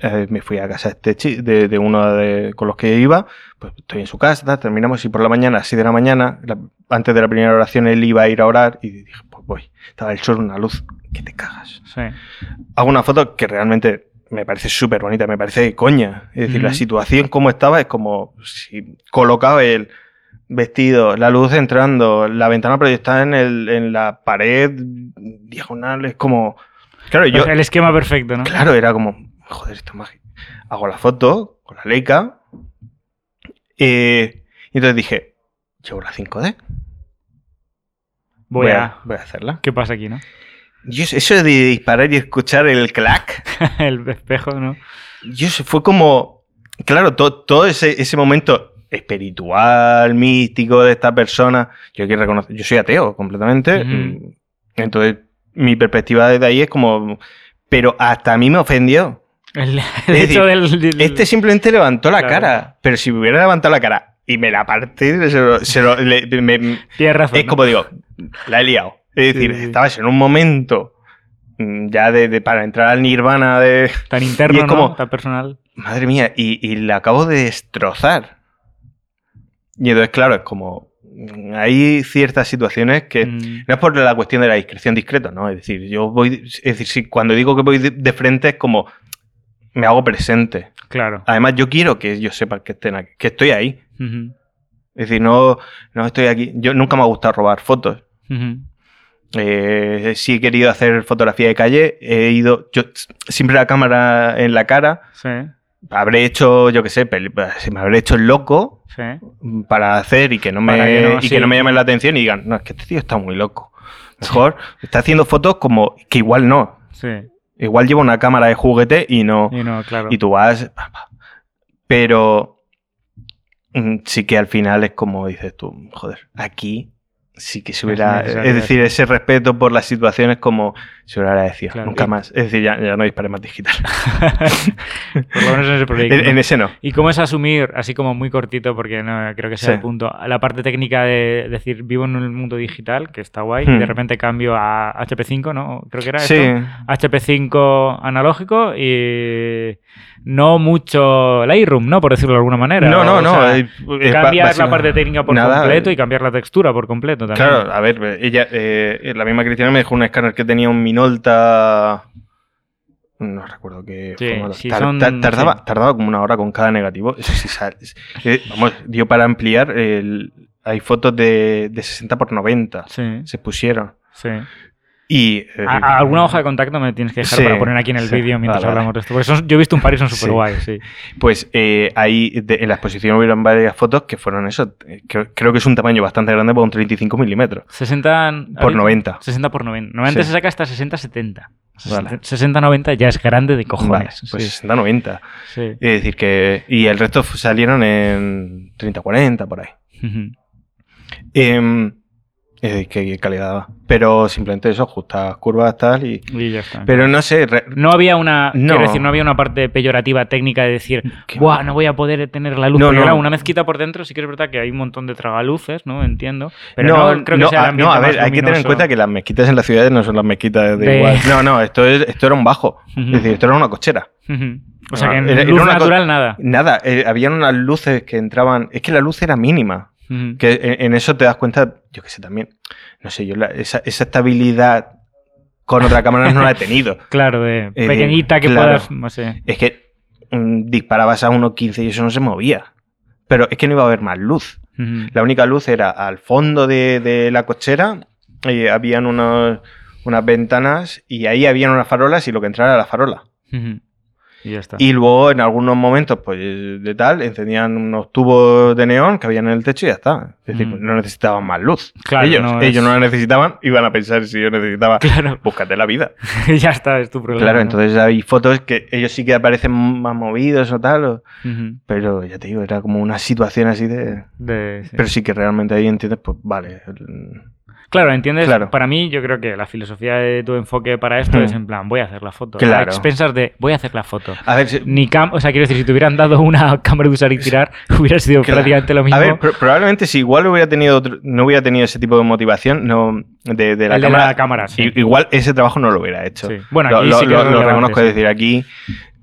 eh, me fui a casa de, este de, de uno de- con los que iba, pues estoy en su casa, terminamos y por la mañana, a las 6 de la mañana, la- antes de la primera oración, él iba a ir a orar y dije, pues voy. Estaba el sol, una luz, que te cagas. Sí. Hago una foto que realmente me parece súper bonita, me parece de coña. Es decir, la situación como estaba es como si colocaba el vestido, la luz entrando, la ventana proyectada en, el, en la pared diagonal, es como... Claro, yo... el esquema perfecto, ¿no? Claro, era como, joder, esto es mágico. Hago la foto con la Leica. eh, y entonces dije, llevo la 5D. Voy a... voy a hacerla. ¿Qué pasa aquí, no? Yo, eso de disparar y escuchar el clac, el espejo, ¿no? yo fue como, claro, to- todo ese, ese momento espiritual, místico de esta persona. Yo reconocer, yo soy ateo completamente. Mm, Entonces, mi perspectiva desde ahí es como, pero hasta a mí me ofendió. El, el Es hecho decir, del, del- Este simplemente levantó la Claro. cara, pero si me hubiera levantado la cara y me la partí, se lo- se lo- le- me- Tienes razón, es ¿no? como digo, la he liado. Es decir, Sí, sí. estabas en un momento mm, ya de, de- para entrar al nirvana de, Tan interno, y es ¿no? como- Tan personal. madre mía, y, y la acabo de destrozar. Y entonces, claro, es como, mm, hay ciertas situaciones que... Mm, No es por la cuestión de la discreción discreta, ¿no? Es decir, yo voy. Es decir, si cuando digo que voy de, frente es como. Me hago presente. claro. Además, yo quiero que ellos sepan que, estén aquí, que estoy ahí. Es decir, no, no estoy aquí. Yo nunca me ha gustado robar fotos. Eh, si he querido hacer fotografía de calle, he ido. Yo siempre la cámara en la cara. Sí, Habré hecho, yo qué sé, peli- se me habré hecho el loco sí. para hacer y que no me, que no, y sí. que no me llamen la atención y digan, no, es que este tío está muy loco. Mejor está haciendo fotos como que igual no. Sí. Igual lleva una cámara de juguete y no. Y no, claro. Y tú vas. Pero mm, sí que al final es como dices tú, joder, aquí sí que se hubiera. necesario Es decir, ese respeto por las situaciones como se agradecido. Claro. Nunca Y- más. Es decir, ya, ya no disparé más digital. Por lo menos en ese proyecto. en, ese no. ¿Y cómo es asumir, así como muy cortito, porque no creo que sea Sí. el punto, la parte técnica de decir vivo en un mundo digital, que está guay, y Hmm. de repente cambio a HP5, ¿no? Creo que era Sí. esto. HP5 analógico y no mucho Lightroom, ¿no? Por decirlo de alguna manera. No, no, no. sea, eh, eh, cambiar la parte técnica por nada, completo eh, y cambiar la textura por completo también. Claro, a ver, ella, eh, la misma Cristina me dejó un escáner que tenía un Minolta. No recuerdo qué Sí, formato. sí, Tar- son- tar- tardaba, sí. tardaba como una hora con cada negativo. Eso sí, eh, vamos, dio para ampliar. el- hay fotos de, de 60 por 90. Sí, Se pusieron. sí. Y. eh, ¿Alguna hoja de contacto me tienes que dejar Sí, para poner aquí en el sí. vídeo mientras Vale, vale. hablamos de esto? Porque son- yo he visto un par y son súper guays, sí. Pues eh, ahí de- en la exposición hubieron varias fotos que fueron eso. eh, Creo, que es un tamaño bastante grande para un 35 milímetros. 60 Por 90. 60 por 90. Normalmente Sí. se saca hasta 60-70. Vale. 60-90 ya es grande de Vale, cojones. pues sí, 60-90. sí. Es decir, que. Y el resto salieron en 30-40, por ahí. Es decir, qué calidad daba. Pero simplemente eso, justas curvas, tal. Y, Y ya está. pero no sé. re- no había una, No. quiero decir, no había una parte peyorativa técnica de decir, Buah, no voy a poder tener la luz. No, no. claro, una mezquita por dentro sí que es verdad que hay un montón de tragaluces, ¿no? Entiendo. Pero no, no, creo que sea el a, no, a ver, hay que tener en cuenta que las mezquitas en las ciudades no son las mezquitas de, De- igual. No, no, esto, es, esto era un bajo. Es decir, esto era una cochera. O sea, Ah, que en era- luz natural nada. Nada, eh, habían unas luces que entraban. Es que la luz era mínima. Que en, en eso te das cuenta, yo que sé, también. No sé, yo la- esa, esa estabilidad con otra cámara no la he tenido. Claro, de Eh, pequeñita que claro. puedas, no sé. Es que mm, disparabas a 1.15 y eso no se movía. Pero es que no iba a haber más luz. Ujú. La única luz era al fondo de, de la cochera, y habían unos- unas ventanas y ahí habían unas farolas y lo que entrara era la farola. Ujú. Y ya está. Y luego en algunos momentos, pues de tal, encendían unos tubos de neón que habían en el techo y ya está. Es decir, Mm. no necesitaban más luz. Claro, ellos, no ellos es- no la necesitaban, iban a pensar si yo necesitaba. Claro, Búscate la vida. ya está, es tu problema. Claro, ¿no? entonces hay fotos que ellos sí que aparecen más movidos o tal, o- pero ya te digo, era como una situación así de... De- sí. Pero sí que realmente ahí entiendes, pues vale. el- Claro, ¿entiendes? Claro. Para mí, yo creo que la filosofía de tu enfoque para esto Hmm. es en plan, voy a hacer la foto. Claro. A expensas de, voy a hacer la foto. A ver, si- Ni cam o sea, quiero decir, si te hubieran dado una cámara de usar y tirar, hubiera sido Claro. prácticamente lo mismo. A ver, pro- probablemente si igual hubiera tenido otro- no hubiera tenido ese tipo de motivación no, de, de la El de cámara, la cámara, sí. igual ese trabajo no lo hubiera hecho. Sí. Bueno, aquí lo- sí que lo- lo reconozco, es decir, aquí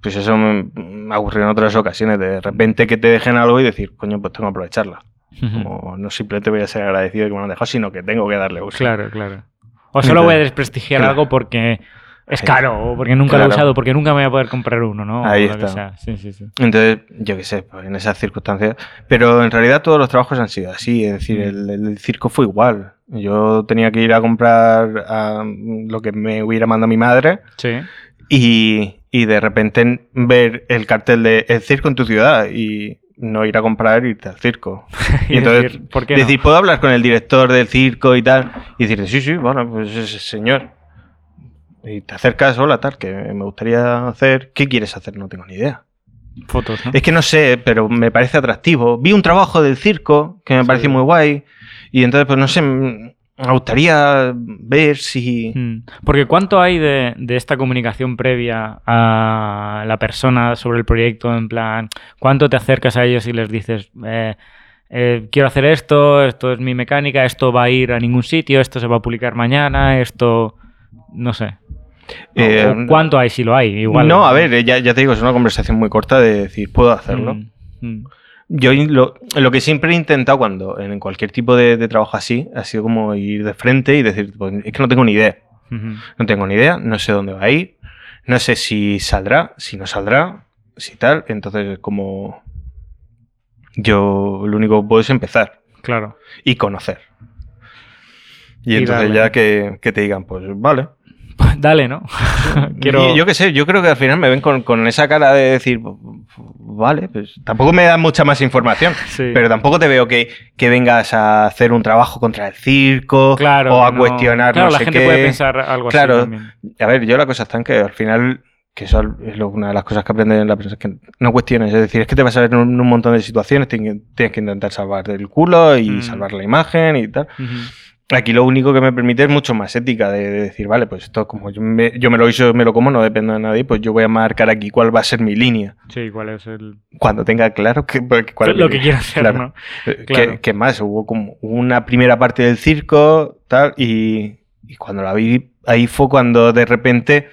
pues eso me ha ocurrido en otras ocasiones, de repente que te dejen algo y decir, coño, pues tengo que aprovecharla. Como no simplemente voy a ser agradecido de que me lo han dejado, sino que tengo que darle uso. Claro, claro. O solo voy a desprestigiar Claro. algo porque es caro, o porque nunca lo he usado, porque nunca me voy a poder comprar uno, ¿no? Ahí O está. sea. Sí, sí, sí. Entonces, yo qué sé, pues en esas circunstancias. Pero en realidad todos los trabajos han sido así. Es decir, Mm. el, el circo fue igual. Yo tenía que ir a comprar ah, lo que me hubiera mandado mi madre Sí. y, y de repente ver el cartel de el circo en tu ciudad y no ir a comprar, irte al circo. Y entonces decir, ¿por qué no? decir, ¿puedo hablar con el director del circo y tal? Y decirle, sí, sí, bueno, pues ese señor. Y te acercas, hola, tal, que me gustaría hacer. ¿Qué quieres hacer? No tengo ni idea. Fotos, ¿no? Es que no sé, pero me parece atractivo. Vi un trabajo del circo que me Sí. pareció muy guay. Y entonces, pues no sé, me gustaría ver si. Mm. Porque ¿cuánto hay de, de esta comunicación previa a la persona sobre el proyecto? En plan, ¿cuánto te acercas a ellos y les dices, eh, eh, quiero hacer esto, esto es mi mecánica, esto va a ir a ningún sitio, esto se va a publicar mañana, esto... No sé. Eh, O ¿Cuánto hay si lo hay? Igual. No, a ver, ya, ya te digo, es una conversación muy corta de decir, puedo hacerlo. Mm, mm. Yo lo, lo que siempre he intentado cuando en cualquier tipo de, de trabajo así ha sido como ir de frente y decir, pues, es que no tengo ni idea. No tengo ni idea, no sé dónde va a ir, no sé si saldrá, si no saldrá, si tal. Entonces, como yo lo único que puedo es empezar Claro. y conocer. Y, Y entonces ya que, que te digan, pues vale. Dale, ¿no? Quiero... Yo qué sé, yo creo que al final me ven con, con esa cara de decir, vale, pues tampoco me dan mucha más información. Sí. Pero tampoco te veo que, que vengas a hacer un trabajo contra el circo Claro, o a no- cuestionar Claro, no la sé gente qué. puede pensar algo Claro. así también. A ver, yo la cosa está en que al final, que eso es lo- una de las cosas que aprenden en la prensa, es que no cuestiones. Es decir, es que te vas a ver en un, montón de situaciones, tienes que, tienes que intentar salvar del culo y Mm. salvar la imagen y tal. Aquí lo único que me permite es mucho más ética, de, de decir, vale, pues esto como yo me, yo me lo hizo, me lo como, no depende de nadie, pues yo voy a marcar aquí cuál va a ser mi línea. Sí, ¿cuál es el... Cuando tenga claro que, cuál es lo que quiero hacer, Claro. ¿no? Eh, Claro. ¿Qué, qué más? Hubo como una primera parte del circo, tal, y, y cuando la vi, ahí fue cuando de repente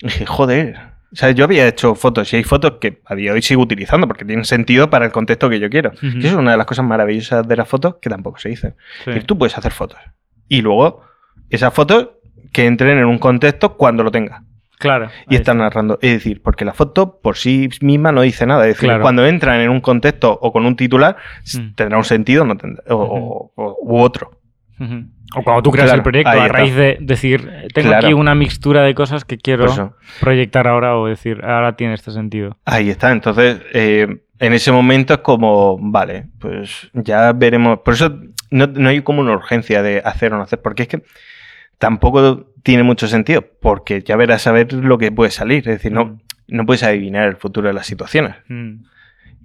dije, joder. O sea, yo había hecho fotos y hay fotos que a día de hoy sigo utilizando porque tienen sentido para el contexto que yo quiero. Ujú. Y eso es una de las cosas maravillosas de las fotos que tampoco se dicen. Sí. Es decir, tú puedes hacer fotos. Y luego, esas fotos que entren en un contexto cuando lo tengas. Claro. Y están está. narrando. Es decir, porque la foto por sí misma no dice nada. Es decir, Claro. cuando entran en un contexto o con un titular, Mm. tendrá un sentido no tendrá, o, o- o- u otro. O cuando tú creas Claro, el proyecto, a raíz de decir, tengo Claro. aquí una mixtura de cosas que quiero Por eso. proyectar ahora o decir, ahora tiene este sentido. Ahí está. Entonces, eh, en ese momento es como, vale, pues ya veremos. Por eso no, no hay como una urgencia de hacer o no hacer, porque es que tampoco tiene mucho sentido, porque ya verás a ver lo que puede salir. Es decir, no, Mm. no puedes adivinar el futuro de las situaciones Mm.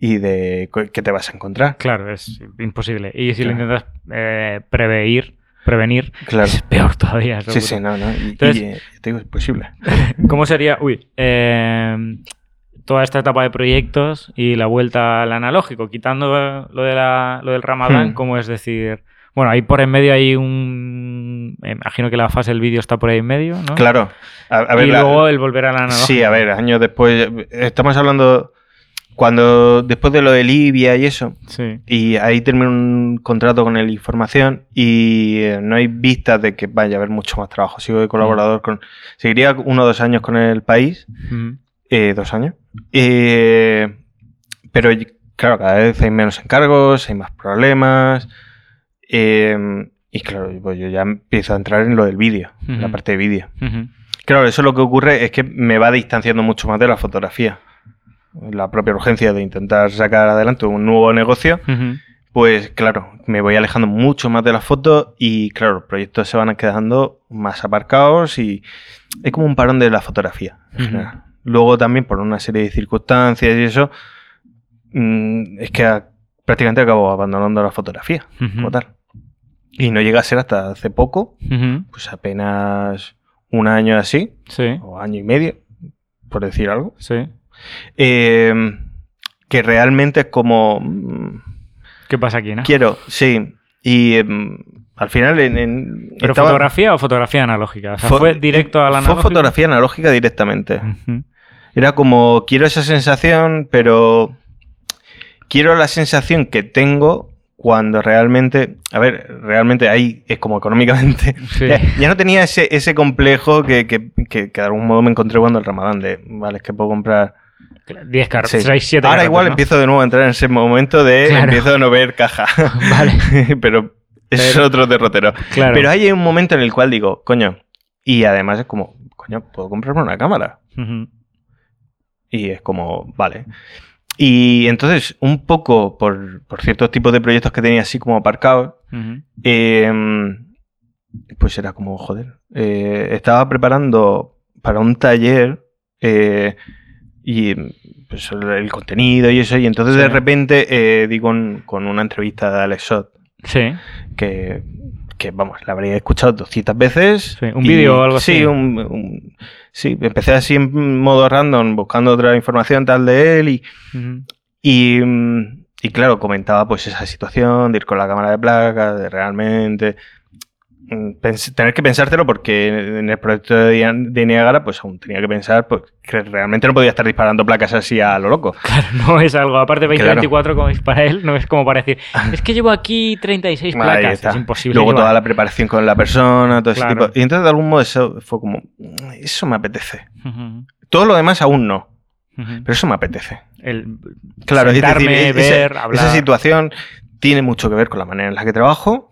Y de qué te vas a encontrar. Clalo, es imposible. Y si lo Claro. intentas eh, prevenir, prevenir, Claro. es peor todavía. Sí, seguro. sí, no, no. Y, Entonces- y, eh, te digo, es posible. ¿Cómo sería, uy, eh, toda esta etapa de proyectos y la vuelta al analógico, quitando lo, de la- lo del Ramadán, Hmm. como es decir, bueno, ahí por en medio hay un, me imagino que la fase del vídeo está por ahí en medio, ¿no? Claro. A, a ver, y la- luego el volver al analógico. Sí, a ver, años después. Estamos hablando. Cuando. Después de lo de Libia y eso. Sí. Y ahí termina un contrato con el Información. Y eh, no hay vistas de que vaya a haber mucho más trabajo. Sigo de colaborador con. Seguiría uno o dos años con el país. Ujú. eh, dos años. Eh, pero claro, cada vez hay menos encargos, hay más problemas. eh, y claro, pues yo ya empiezo a entrar en lo del vídeo, en la parte de vídeo. Claro, eso lo que ocurre es que me va distanciando mucho más de la fotografía. La propia urgencia de intentar sacar adelante un nuevo negocio, pues claro, me voy alejando mucho más de la foto y claro, los proyectos se van quedando más aparcados y es como un parón de la fotografía en Ujú. general. Luego también por una serie de circunstancias y eso, mm, es que prácticamente acabo abandonando la fotografía como tal. Y no llega a ser hasta hace poco, pues apenas un año así, Sí, o año y medio, por decir algo, sí. Eh, que realmente es como, mm, ¿Qué pasa aquí, no? quiero, sí, y em, al final en... en- ¿Pero estaba- fotografía o fotografía analógica? O sea, fo- fue directo a la Fue analógica. fotografía analógica directamente. Era como, quiero esa sensación, pero quiero la sensación que tengo cuando realmente, a ver, realmente ahí es como económicamente. Sí. Ya, ya no tenía ese, ese complejo que, que, que- que de algún modo me encontré cuando el ramadán de, vale, es que puedo comprar 10 carros, Sí. 6, 7 Ahora igual empiezo de nuevo a entrar en ese momento de Claro. empiezo a no ver caja. Vale. pero es Pero- otro derrotero. Claro. Pero hay un momento en el cual digo, coño, y además es como, coño, puedo comprarme una cámara. Y es como, vale. Y entonces, un poco por, por ciertos tipos de proyectos que tenía así como aparcados, eh, pues era como, joder, eh, estaba preparando para un taller eh, y pues, el, contenido y eso, y entonces de repente eh, di con, con una entrevista de Alex Shot Sí. que, que, vamos, la habría escuchado 200 veces. Sí, un vídeo o algo sí, así. un- un- sí, empecé así en modo random, buscando otra información tal de él y, mm, y claro, comentaba pues esa situación de ir con la cámara de placas, de realmente tener que pensártelo porque en el proyecto de, Niagara pues aún tenía que pensar pues, que realmente no podía estar disparando placas así a lo loco. Claro, no es algo. Aparte, Claro. 2024, como es para él, no es como para decir, es que llevo aquí 36 Ahí placas. Es imposible. Luego llevar. toda la preparación con la persona, todo ese Claro. tipo. Y entonces de algún modo eso fue como, "Mm, eso me apetece. Todo lo demás aún no, pero eso me apetece. El Claro, sentarme, es decir, ver, esa, hablar. esa situación tiene mucho que ver con la manera en la que trabajo.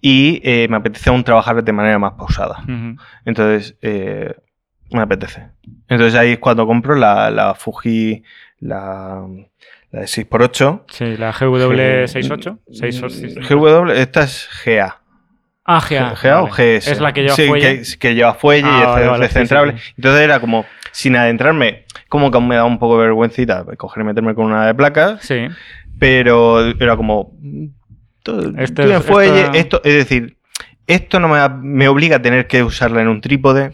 Y eh, me apetece aún trabajar de manera más pausada. Entonces, eh, me apetece. Entonces ahí es cuando compro la, la Fuji, la, la de 6x8. Sí, la GW68. 68. GW, esta es GA. Ah, GA. GA o vale. GS. Es la que lleva Sí, fuelle. Que, que lleva fuelle Ah, y es vale, sí, descentrable. sí. Entonces era como, sin adentrarme, como que me da un poco de vergüencita coger y meterme con una de placas, Sí. pero era como, mm, todo, Este esta- esto, es decir, esto no me, me obliga a tener que usarla en un trípode,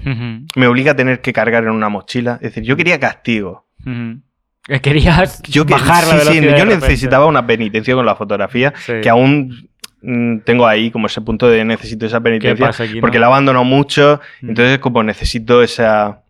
me obliga a tener que cargar en una mochila. Es decir, yo quería castigo. Ujú. Que Querías Yo, que- bajar la sí, sí, velocidad. yo necesitaba una penitencia con la fotografía, Sí. que aún mm, tengo ahí como ese punto de necesito esa ¿Qué penitencia. no? Porque la abandono mucho, entonces como necesito esa...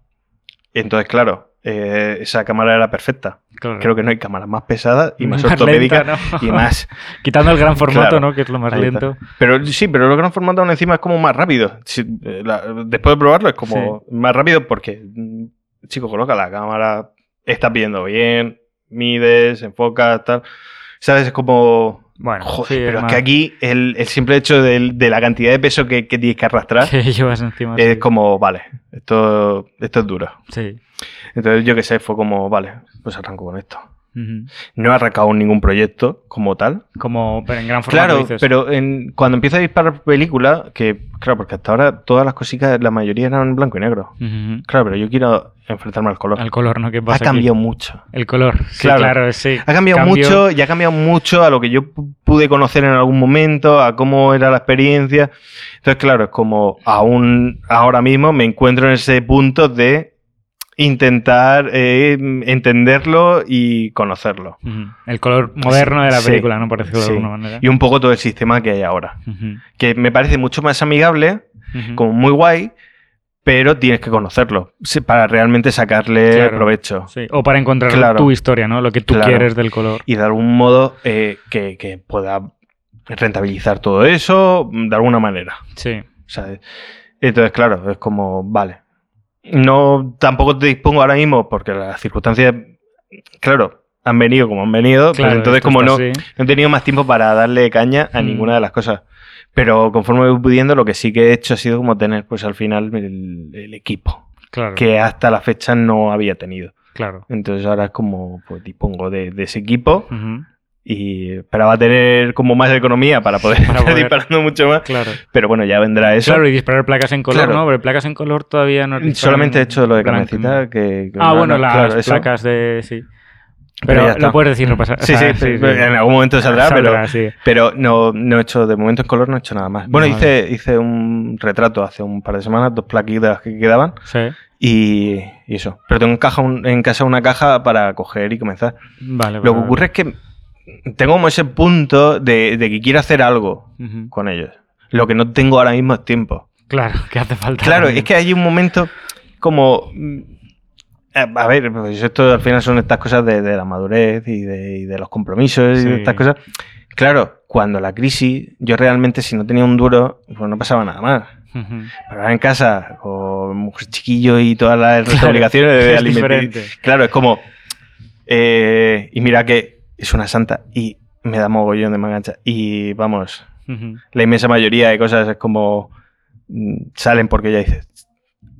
Entonces, claro, eh, esa cámara era perfecta. Claro. Creo que no hay cámaras más pesadas y más, Más ortopédicas lenta, ¿no? y más... Quitando el gran formato, Claro. ¿no? Que es lo más lento. Pero sí, pero lo gran formato aún encima es como más rápido. Si- eh, la- después de probarlo es como más rápido porque, mm, chico, coloca la cámara, estás viendo bien, mides, enfocas, tal. ¿Sabes? Es como... Bueno, Joder, sí, pero es que aquí el, el simple hecho de, la cantidad de peso que, que tienes que arrastrar que llevas encima. es sí. como, vale, esto, esto es duro. Sí. Entonces yo qué sé, fue como, vale, pues arranco con esto. No he arrancado ningún proyecto como tal. Como pero en gran formato Claro, dices. pero en- cuando empiezo a disparar películas, que claro, porque hasta ahora todas las cositas, la mayoría eran en blanco y negro. Claro, pero yo quiero enfrentarme al color. Al color, ¿no? ¿Qué ha pasa aquí? cambiado mucho. El color. Sí, Claro. claro, sí. Ha cambiado Cambio- mucho y ha cambiado mucho a lo que yo pu- pude conocer en algún momento, a cómo era la experiencia. Entonces, claro, es como aún ahora mismo me encuentro en ese punto de intentar eh, entenderlo y conocerlo. El color moderno de la Sí, película, ¿no? Por decirlo sí. de alguna manera. Y un poco todo el sistema que hay ahora. Que me parece mucho más amigable, como muy guay, pero tienes que conocerlo para realmente sacarle Claro. provecho. Sí, O para encontrar Claro. tu historia, ¿no? Lo que tú Claro. quieres del color. y de algún modo eh, que, que pueda rentabilizar todo eso de alguna manera. Sí. ¿sabes? Entonces, claro, es como, vale. No, tampoco te dispongo ahora mismo porque las circunstancias, claro, han venido como han venido, Claro, entonces como no, así. no he tenido más tiempo para darle caña a Mm. ninguna de las cosas. Pero conforme voy pudiendo, lo que sí que he hecho ha sido como tener, pues al final, el, el equipo, Claro. que hasta la fecha no había tenido. Claro. Entonces ahora es como, pues dispongo de, de ese equipo. Y esperaba tener como más economía para poder Para estar poder- disparando mucho más. Claro. Pero bueno, ya vendrá eso. Claro, y disparar placas en color, Claro. ¿no? Pero placas en color todavía no. Solamente he hecho lo de. ¿no? Que, que Ah, no- bueno, no, las claro, eso. placas de. Sí. Pero lo puedes decir, no pasa Sí, o sí, sea, en algún momento saldrá, Saldrá, sí. pero, pero no, no he hecho, de momento en color no he hecho nada más. Bueno, hice, hice un retrato hace un par de semanas, dos plaquitas que quedaban Sí. y, y eso. Pero tengo en, caja un- en casa una caja para coger y comenzar. Vale, Lo que ocurre es que tengo como ese punto de, de que quiero hacer algo con ellos. Lo que no tengo ahora mismo es tiempo. Claro, que hace falta. Claro, es que hay un momento como... mm, A ver, pues esto al final son estas cosas de, de la madurez y de, y de los compromisos y de estas cosas. Claro, cuando la crisis, yo realmente si no tenía un duro, pues no pasaba nada más. Ujú. Pero ahora en casa, con mujer chiquillo y todas las Claro, obligaciones de diferente. Claro, es como. eh, y mira que es una santa y me da mogollón de mangancha. Y vamos, la inmensa mayoría de cosas es como. mm, salen porque ya dices.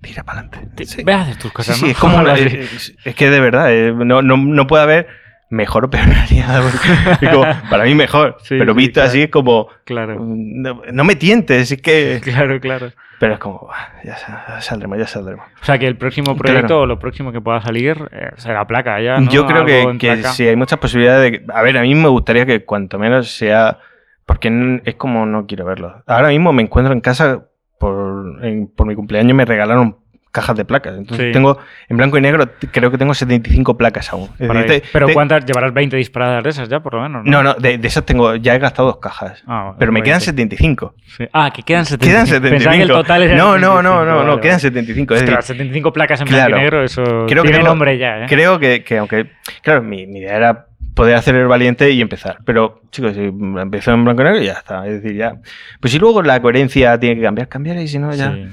Tira para adelante. Te- Ve a hacer tus Sí, cosas, sí, es, es que de verdad, eh, no, no, no puede haber mejor o peor como, para mí mejor. Sí, pero sí, visto claro. así es como. Claro, No, no me tientes, es que. claro, claro. Pero es como. "Buah, Ya, sa- ya saldremos, ya saldremos. O sea, que el próximo proyecto Claro. o lo próximo que pueda salir eh, será placa ya, ¿no? Yo creo que, que sí, hay muchas posibilidades de... A ver, a mí me gustaría que cuanto menos sea... Porque es como no quiero verlo. Ahora mismo me encuentro en casa, por, en- por mi cumpleaños me regalaron cajas de placas. Entonces Sí. tengo, en blanco y negro, creo que tengo 75 placas aún. Decir, te- Pero te- ¿cuántas? Llevarás 20 disparadas de esas ya, por lo menos, ¿no? No, no, de, de esas tengo, ya he gastado dos cajas. Ah, pero me quedan 20. 75. Sí. Ah, que quedan 75. Quedan Pensaba 75. que el total era no, no, no, 75, no, no, vale, quedan vale. 75. Es decir, Ostras, 75 placas en Claro. blanco y negro, eso Creo que tiene tengo- nombre ya, ¿eh? Creo que, que aunque, claro, mi, mi idea era poder hacer el valiente y empezar. Pero, chicos, si empezó en blanco y negro, ya está. Es decir, ya. Pues si luego la coherencia tiene que cambiar, cambiar y si no, ya. Sí,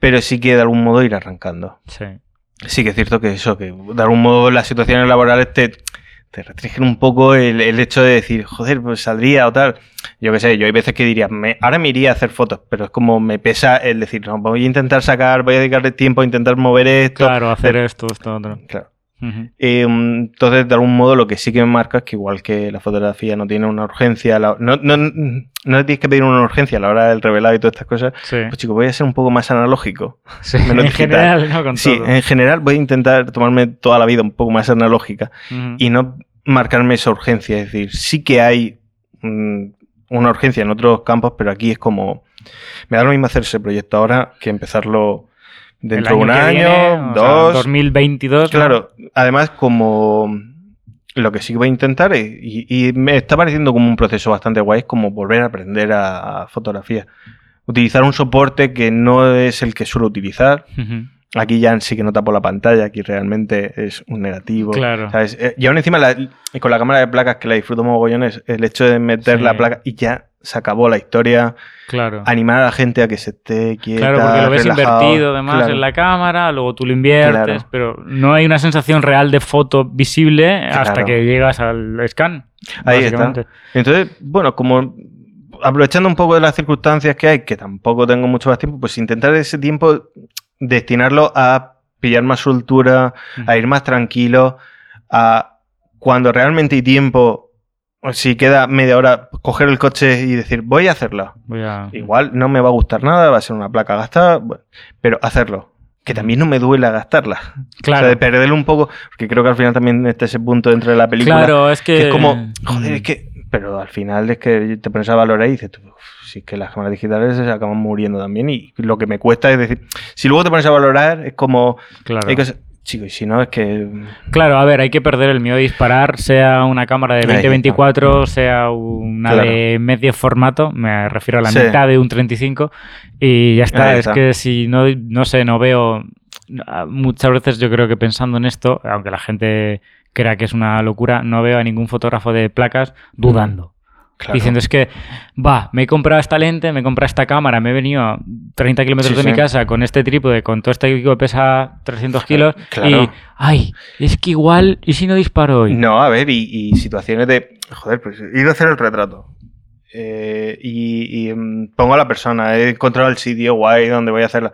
Pero sí que de algún modo ir arrancando. sí. Sí que es cierto que eso, que de algún modo las situaciones laborales te, te restringen un poco el, el hecho de decir, joder, pues saldría o tal. Yo qué sé, yo hay veces que diría, me- ahora me iría a hacer fotos, pero es como me pesa el decir, no, voy a intentar sacar, voy a dedicarle tiempo a intentar mover esto. Claro, hacer esto, esto, otro. Claro. Eh, entonces, de algún modo, lo que sí que me marca es que igual que la fotografía no tiene una urgencia, la- no, no, no tienes que pedir una urgencia a la hora del revelado y todas estas cosas, Sí. pues chicos, voy a ser un poco más analógico. Sí, menos en digital. general, ¿no? Con Sí, todo. en general voy a intentar tomarme toda la vida un poco más analógica y no marcarme esa urgencia. Es decir, sí que hay mm, una urgencia en otros campos, pero aquí es como... Me da lo mismo hacer ese proyecto ahora que empezarlo dentro de un año, viene, o sea, dos... 2022. ¿no? Claro, además como lo que sí voy a intentar es- y, y me está pareciendo como un proceso bastante guay, es como volver a aprender a, a fotografía. Utilizar un soporte que no es el que suelo utilizar. Aquí ya sí que no tapo la pantalla, aquí realmente es un negativo. Claro. ¿sabes? Eh, Y aún encima la- con la cámara de placas que la disfruto mogollones, el hecho de meter Sí. la placa y ya se acabó la historia, Claro. animar a la gente a que se esté quieta, Claro, porque lo ves relajado. invertido además Claro. en la cámara, luego tú lo inviertes, Claro. pero no hay una sensación real de foto visible hasta que llegas al scan. Ahí está. Entonces, bueno, como aprovechando un poco de las circunstancias que hay, que tampoco tengo mucho más tiempo, pues intentar ese tiempo destinarlo a pillar más soltura, a ir más tranquilo, a cuando realmente hay tiempo, si queda media hora, coger el coche y decir, voy a hacerlo. Voy a... Igual no me va a gustar nada, va a ser una placa gastada, bueno, pero hacerlo. Que también no me duele gastarla. Claro. O sea, de perderlo un poco, porque creo que al final también está ese punto dentro de la película. Claro, es que... Que es como, joder, Mm. es que. Pero al final es que te pones a valorar y dices, tú, "Uf, si es que las cámaras digitales se acaban muriendo también. Y lo que me cuesta es decir, si luego te pones a valorar, es como. Claro. hay cosas- chico, y si no, es que. Claro, a ver, hay que perder el miedo a disparar, sea una cámara de Ahí 2024, sea una Claro. de medio formato, me refiero a la Sí. mitad de un 35, y ya está. Ahí es está. que si no, no sé, no veo. Muchas veces yo creo que pensando en esto, aunque la gente crea que es una locura, no veo a ningún fotógrafo de placas dudando. Claro. Diciendo, es que, va, me he comprado esta lente, me he comprado esta cámara, me he venido a 30 kilómetros Sí, de mi casa con este trípode, con todo este equipo que pesa 300 kilos, Claro. y, ay, es que igual, ¿y si no disparo hoy? No, a ver, y, y situaciones de. Joder, pues he ido a hacer el retrato. Eh, y y, mm, pongo a la persona, he encontrado el sitio guay donde voy a hacerla.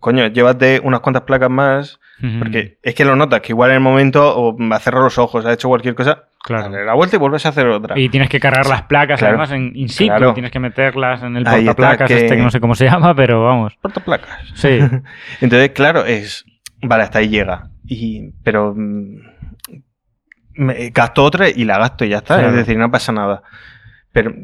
Coño, llévate unas cuantas placas más. Porque es que lo notas, que igual en el momento o ha cerrado los ojos, ha hecho cualquier cosa, Claro. dale la vuelta y vuelves a hacer otra. Y tienes que cargar las placas, Claro. además, en in situ, Claro. tienes que meterlas en el Ahí portaplacas, que- este que no sé cómo se llama, pero vamos. Portaplacas. Sí, Entonces, claro, es. Vale, hasta ahí llega. Y, pero. mm, me gasto otra y la gasto y ya está. Claro. Es decir, no pasa nada. Pero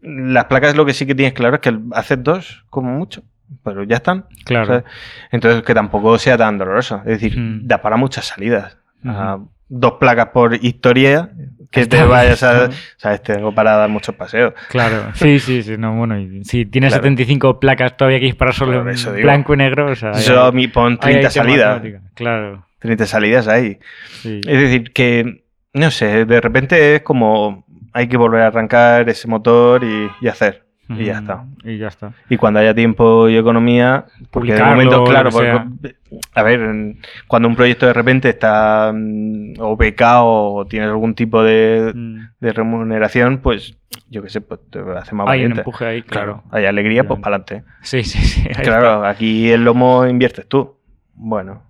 las placas lo que sí que tienes claro es que haces dos, como mucho. Pero ya están. claro. ¿sabes? Entonces, que tampoco sea tan doloroso. Es decir, Mm. da para muchas salidas. Ah, dos placas por historia, que te vayas a. ¿Sabes? Tengo para dar muchos paseos. Claro, sí, sí, sí, no, bueno, y si tienes Claro. 75 placas todavía que disparar solo en blanco y negro, o sea, Eso hay- mí pon ahí hay 30 tema salidas. Claro, 30 salidas ahí. sí. Es decir, que, no sé, de repente es como hay que volver a arrancar ese motor y, y hacer. Y ya está. Y ya está. Y cuando haya tiempo y economía, porque de momento, claro, porque- a ver, cuando un proyecto de repente está mm, o becado o tiene algún tipo de, Mm. de remuneración, pues yo qué sé, pues te hace más Hay un empuje ahí, claro. Hay alegría, pues para adelante. Sí, sí, sí. Claro, aquí el lomo inviertes tú. Bueno.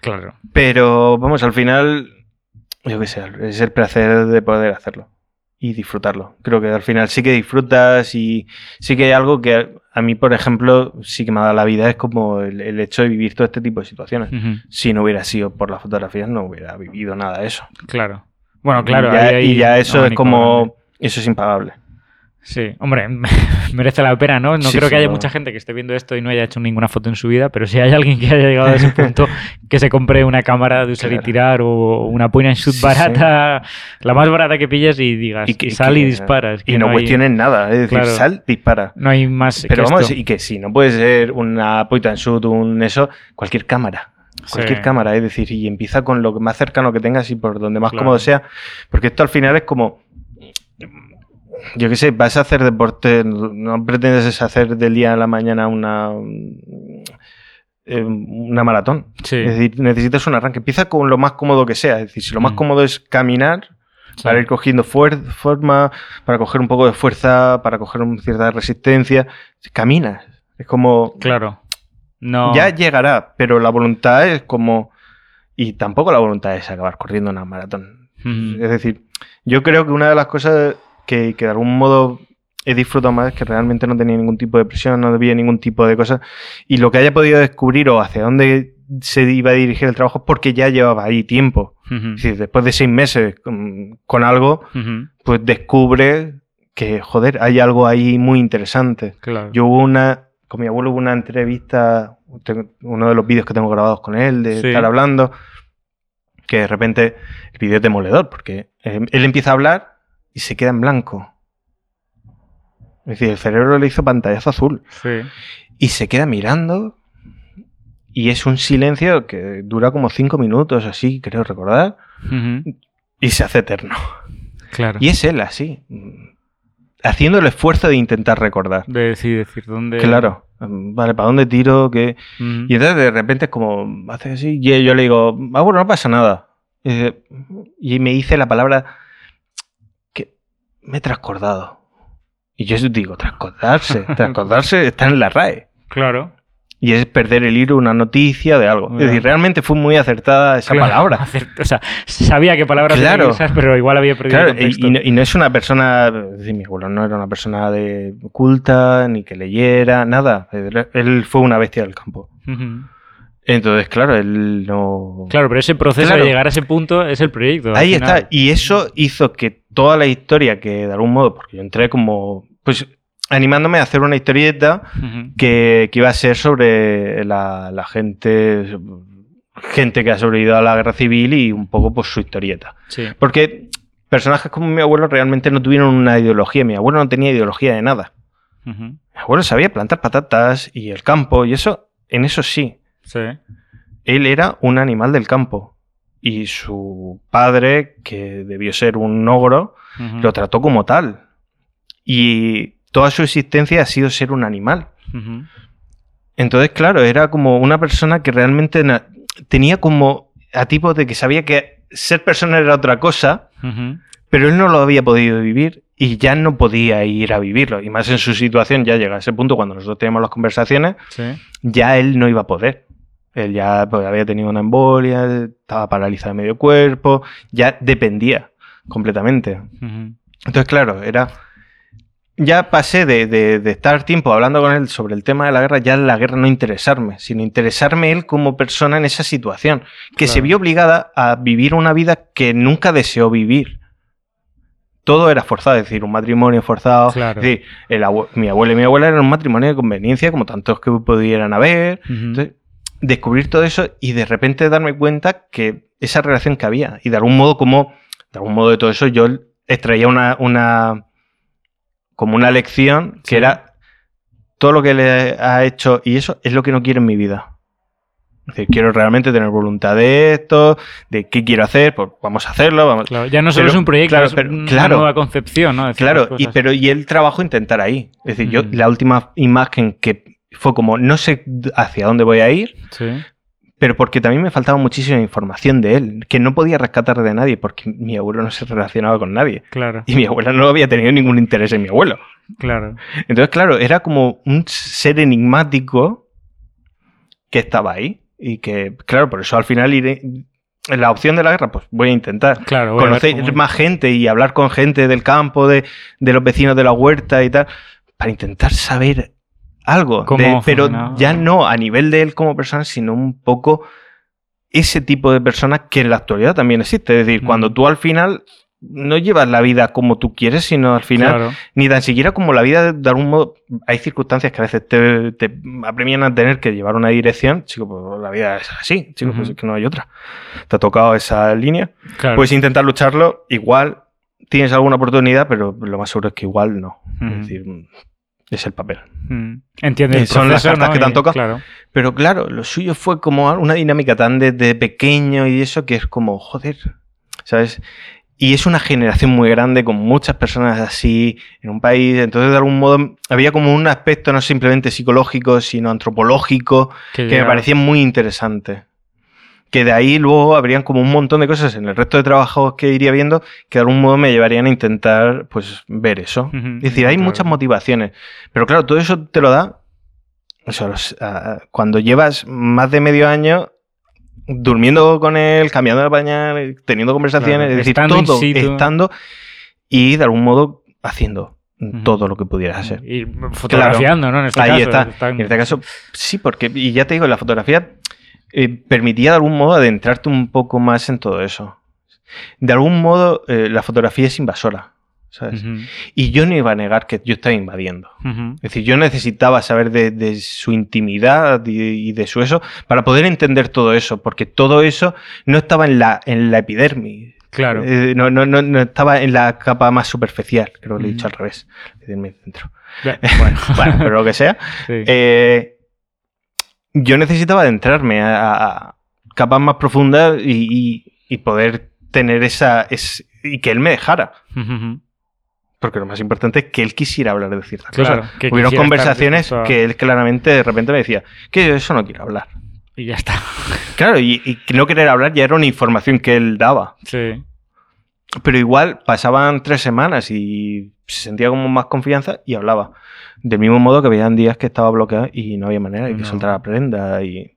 Claro. pero vamos, al final, yo qué sé, es el placer de poder hacerlo y disfrutarlo. Creo que al final sí que disfrutas y sí que hay algo que a- mí, por ejemplo, sí que me ha dado la vida, es como el, el hecho de vivir todo este tipo de situaciones. Si no hubiera sido por las fotografías, no hubiera vivido nada de eso. Claro. Bueno, claro. y, ya, ahí hay y ya eso es como, eso es impagable. Sí, hombre, merece la pena, ¿no? No Sí, creo sí, que haya no. mucha gente que esté viendo esto y no haya hecho ninguna foto en su vida, pero si hay alguien que haya llegado a ese punto, que se compre una cámara de usar y tirar o una point and shoot Sí, barata, la más barata que pilles y digas, Y que- sal y disparas. Y no, hay, cuestiones nada, es decir, Claro. sal, dispara. No hay más Pero que vamos, esto. y que si no puede ser una point and shoot, un eso, cualquier cámara. Cualquier Sí. cámara, es decir, y empieza con lo más cercano que tengas y por donde más Claro. cómodo sea. Porque esto al final es como. Yo qué sé, vas a hacer deporte, no pretendes hacer del día a la mañana una. eh, una maratón. Sí, Es decir, necesitas un arranque. Empieza con lo más cómodo que sea. Es decir, si lo más Mm. cómodo es caminar, sí. para ir cogiendo forma, para coger un poco de fuerza, para coger un- cierta resistencia, caminas. Es como, Claro. No. ya llegará, pero la voluntad es como, y tampoco la voluntad es acabar corriendo una maratón. Ujú. Es decir, yo creo que una de las cosas que, que de algún modo he disfrutado más que realmente no tenía ningún tipo de presión, no había ningún tipo de cosa, y lo que haya podido descubrir o hacia dónde se iba a dirigir el trabajo porque ya llevaba ahí tiempo. Es decir, después de seis meses con, con algo, pues descubre que, joder, hay algo ahí muy interesante. Claro. Yo hubo una, con mi abuelo hubo una entrevista, uno de los vídeos que tengo grabados con él, de Sí. estar hablando, que de repente el vídeo es demoledor, porque eh, él empieza a hablar y se queda en blanco. Es decir, el cerebro le hizo pantallazo azul Sí. y se queda mirando y es un silencio que dura como cinco minutos, así, creo recordar, y se hace eterno. Claro. Y es él así, haciendo el esfuerzo de intentar recordar. De decir, decir dónde. Claro, vale, ¿para dónde tiro? ¿Qué? Y entonces de repente es como, hace así, y yo le digo, ah, bueno, no pasa nada. Y, me dice la palabra me he transcordado. Y yo digo, transcordarse, transcordarse está en la RAE. Claro. Y es perder el hilo, una noticia de algo. Es decir, realmente fue muy acertada esa Claro. palabra. Hacer- o sea, sabía qué que Claro. usar, pero igual había perdido Claro, el y, contexto. y no, y no es una persona, es decir, mi abuelo no era una persona de culta, ni que leyera, nada. Él- fue una bestia del campo. Entonces, claro, él no... Claro, pero ese proceso Claro. de llegar a ese punto es el proyecto. Ahí está. Y eso hizo que toda la historia que de algún modo, porque yo entré como, pues animándome a hacer una historieta que, que iba a ser sobre la, la gente, gente que ha sobrevivido a la guerra civil y un poco pues su historieta. Sí. Porque personajes como mi abuelo realmente no tuvieron una ideología. Mi abuelo no tenía ideología de nada. Mi abuelo sabía plantar patatas y el campo y eso, en eso sí. Sí. Él era un animal del campo. Y su padre, que debió ser un ogro, lo trató como tal. Y toda su existencia ha sido ser un animal. Entonces, claro, era como una persona que realmente tenía como a tipo de que sabía que ser persona era otra cosa, pero él no lo había podido vivir y ya no podía ir a vivirlo. Y más en su situación, ya llega a ese punto cuando nosotros teníamos las conversaciones, Sí. ya él no iba a poder. Él ya pues, había tenido una embolia, estaba paralizado de medio cuerpo, ya dependía completamente. Entonces, claro, era. Ya pasé de, de- de estar tiempo hablando con él sobre el tema de la guerra, ya la guerra no interesarme, sino interesarme él como persona en esa situación, que se vio obligada a vivir una vida que nunca deseó vivir. Todo era forzado, es decir, un matrimonio forzado. Claro. Es decir, el mi abuelo y mi abuela eran un matrimonio de conveniencia, como tantos que pudieran haber. Entonces, descubrir todo eso y de repente darme cuenta que esa relación que había. Y de algún modo, como, de algún modo de todo eso, yo extraía una, una como una lección que Sí. era todo lo que le ha hecho y eso es lo que no quiero en mi vida. Es decir, quiero realmente tener voluntad de esto, de qué quiero hacer, pues vamos a hacerlo. Vamos. Claro, ya no solo Pero, es un proyecto, claro, es pero- una claro. nueva concepción, ¿no? de Claro, y, pero y el trabajo intentar ahí. Es decir, yo la última imagen que fue como, no sé hacia dónde voy a ir, Sí. pero porque también me faltaba muchísima información de él, que no podía rescatar de nadie, porque mi abuelo no se relacionaba con nadie. Claro, Y mi abuela no había tenido ningún interés en mi abuelo. claro. Entonces, claro, era como un ser enigmático que estaba ahí. Y que, claro, por eso al final iré. En la opción de la guerra, pues voy a intentar Claro, voy conocer más gente y hablar con gente del campo, de, de los vecinos de la huerta y tal, para intentar saber algo. De- pero ya no a nivel de él como persona, sino un poco ese tipo de personas que en la actualidad también existe. Es decir, Mm. cuando tú al final no llevas la vida como tú quieres, sino al final Claro, ni tan siquiera como la vida, de, algún modo, hay circunstancias que a veces te, te apremian a tener que llevar una dirección, chico, pues la vida es así, chico, pues es que no hay otra. Te ha tocado esa línea, claro. puedes intentar lucharlo, igual tienes alguna oportunidad, pero lo más seguro es que igual no. Es decir, es el papel. Mm. Entiendes. El son las cartas ¿no? que te han tocado. Claro. Pero claro, lo suyo fue como una dinámica tan desde pequeño y eso que es como, joder, ¿sabes? Y es una generación muy grande con muchas personas así en un país. Entonces, de algún modo, había como un aspecto no simplemente psicológico, sino antropológico, que me llega- parecía muy interesante. Que de ahí luego habrían como un montón de cosas en el resto de trabajos que iría viendo que de algún modo me llevarían a intentar pues ver eso. Ujú, Es decir, hay claro. muchas motivaciones. Pero claro, todo eso te lo da o sea, los- cuando llevas más de medio año durmiendo con él, cambiando de pañal, teniendo conversaciones, Claro, es decir, estando todo estando y de algún modo haciendo todo lo que pudieras hacer. Y fotografiando, ¿no? En este Ahí caso. está. En este caso, sí, porque, y ya te digo, la fotografía eh, permitía de algún modo adentrarte un poco más en todo eso. De algún modo, eh, la fotografía es invasora, ¿sabes? Y yo no iba a negar que yo estaba invadiendo. Es decir, yo necesitaba saber de, de su intimidad y, y de su eso para poder entender todo eso, porque todo eso no estaba en la, en la epidermis. Claro. Eh, no, no, no, no estaba en la capa más superficial, creo que lo he dicho al revés. dentro. Bueno, Bueno, pero lo que sea. sí. Eh, yo necesitaba adentrarme a, a capas más profundas y, y- y poder tener esa... es- y que él me dejara. Porque lo más importante es que él quisiera hablar de ciertas Claro, cosas. que Hubieron conversaciones a- que él claramente de repente me decía que yo eso no quiero hablar. Y ya está. Claro, y, y no querer hablar ya era una información que él daba. Sí. Pero igual pasaban tres semanas y se sentía como más confianza y hablaba. Del mismo modo que habían días que estaba bloqueado y no había manera y que No. soltara prenda y...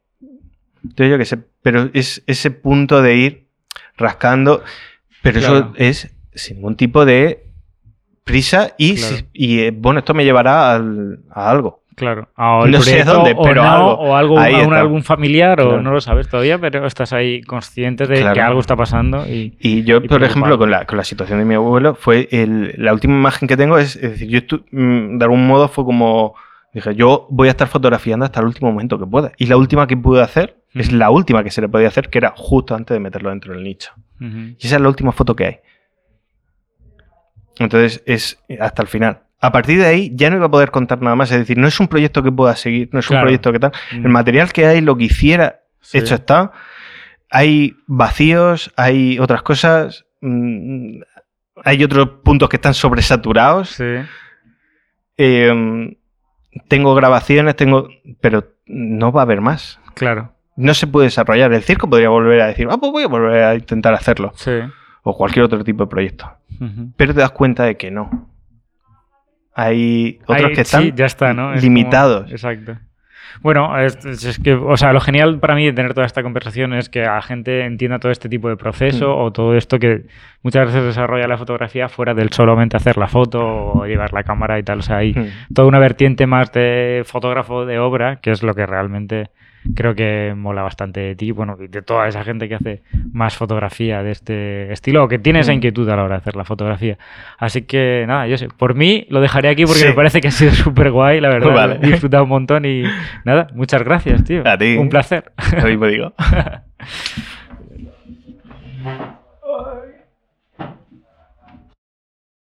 Entonces yo qué sé, pero es ese punto de ir rascando, pero Claro. eso es sin ningún tipo de prisa y, Claro. si- y, eh, bueno, esto me llevará al- a algo. Claro. A- o el No sé dónde, o pero no, algo. O algo, algún familiar, o no lo sabes todavía, pero estás ahí consciente de Claro. que algo está pasando. Y, Y yo, Y por ejemplo, con la, con la situación de mi abuelo, fue el- la última imagen que tengo es, es decir, yo estu- mm, de algún modo fue como, dije, yo voy a estar fotografiando hasta el último momento que pueda. Y la última que pude hacer es la última que se le podía hacer, que era justo antes de meterlo dentro del nicho. Y esa es la última foto que hay. Entonces es hasta el final. A partir de ahí ya no iba a poder contar nada más. Es decir, no es un proyecto que pueda seguir, no es Claro. un proyecto que tal. El material que hay, lo que hiciera, Sí. hecho está. Hay vacíos, hay otras cosas. mm, hay otros puntos que están sobresaturados. Sí. eh, tengo grabaciones, tengo. Pero no va a haber más. Claro. No se puede desarrollar. El circo podría volver a decir, ah, pues voy a volver a intentar hacerlo. Sí. O cualquier otro tipo de proyecto. Pero te das cuenta de que no. Hay otros que están sí, ya está, ¿no? Es limitados. como- exacto. Bueno, es, que, o sea, lo genial para mí de tener toda esta conversación es que la gente entienda todo este tipo de proceso Mm. o todo esto que muchas veces desarrolla la fotografía fuera del solamente hacer la foto o llevar la cámara y tal. O sea, hay Hmm. toda una vertiente más de fotógrafo de obra, que es lo que realmente creo que mola bastante de ti, bueno, y de toda esa gente que hace más fotografía de este estilo, o que tiene esa Mm. inquietud a la hora de hacer la fotografía. Así que nada, yo sé, por mí lo dejaré aquí porque Sí. me parece que ha sido súper guay, la verdad. Vale. He disfrutado un montón y nada, muchas gracias, tío. A ti. Un placer. Lo mismo digo.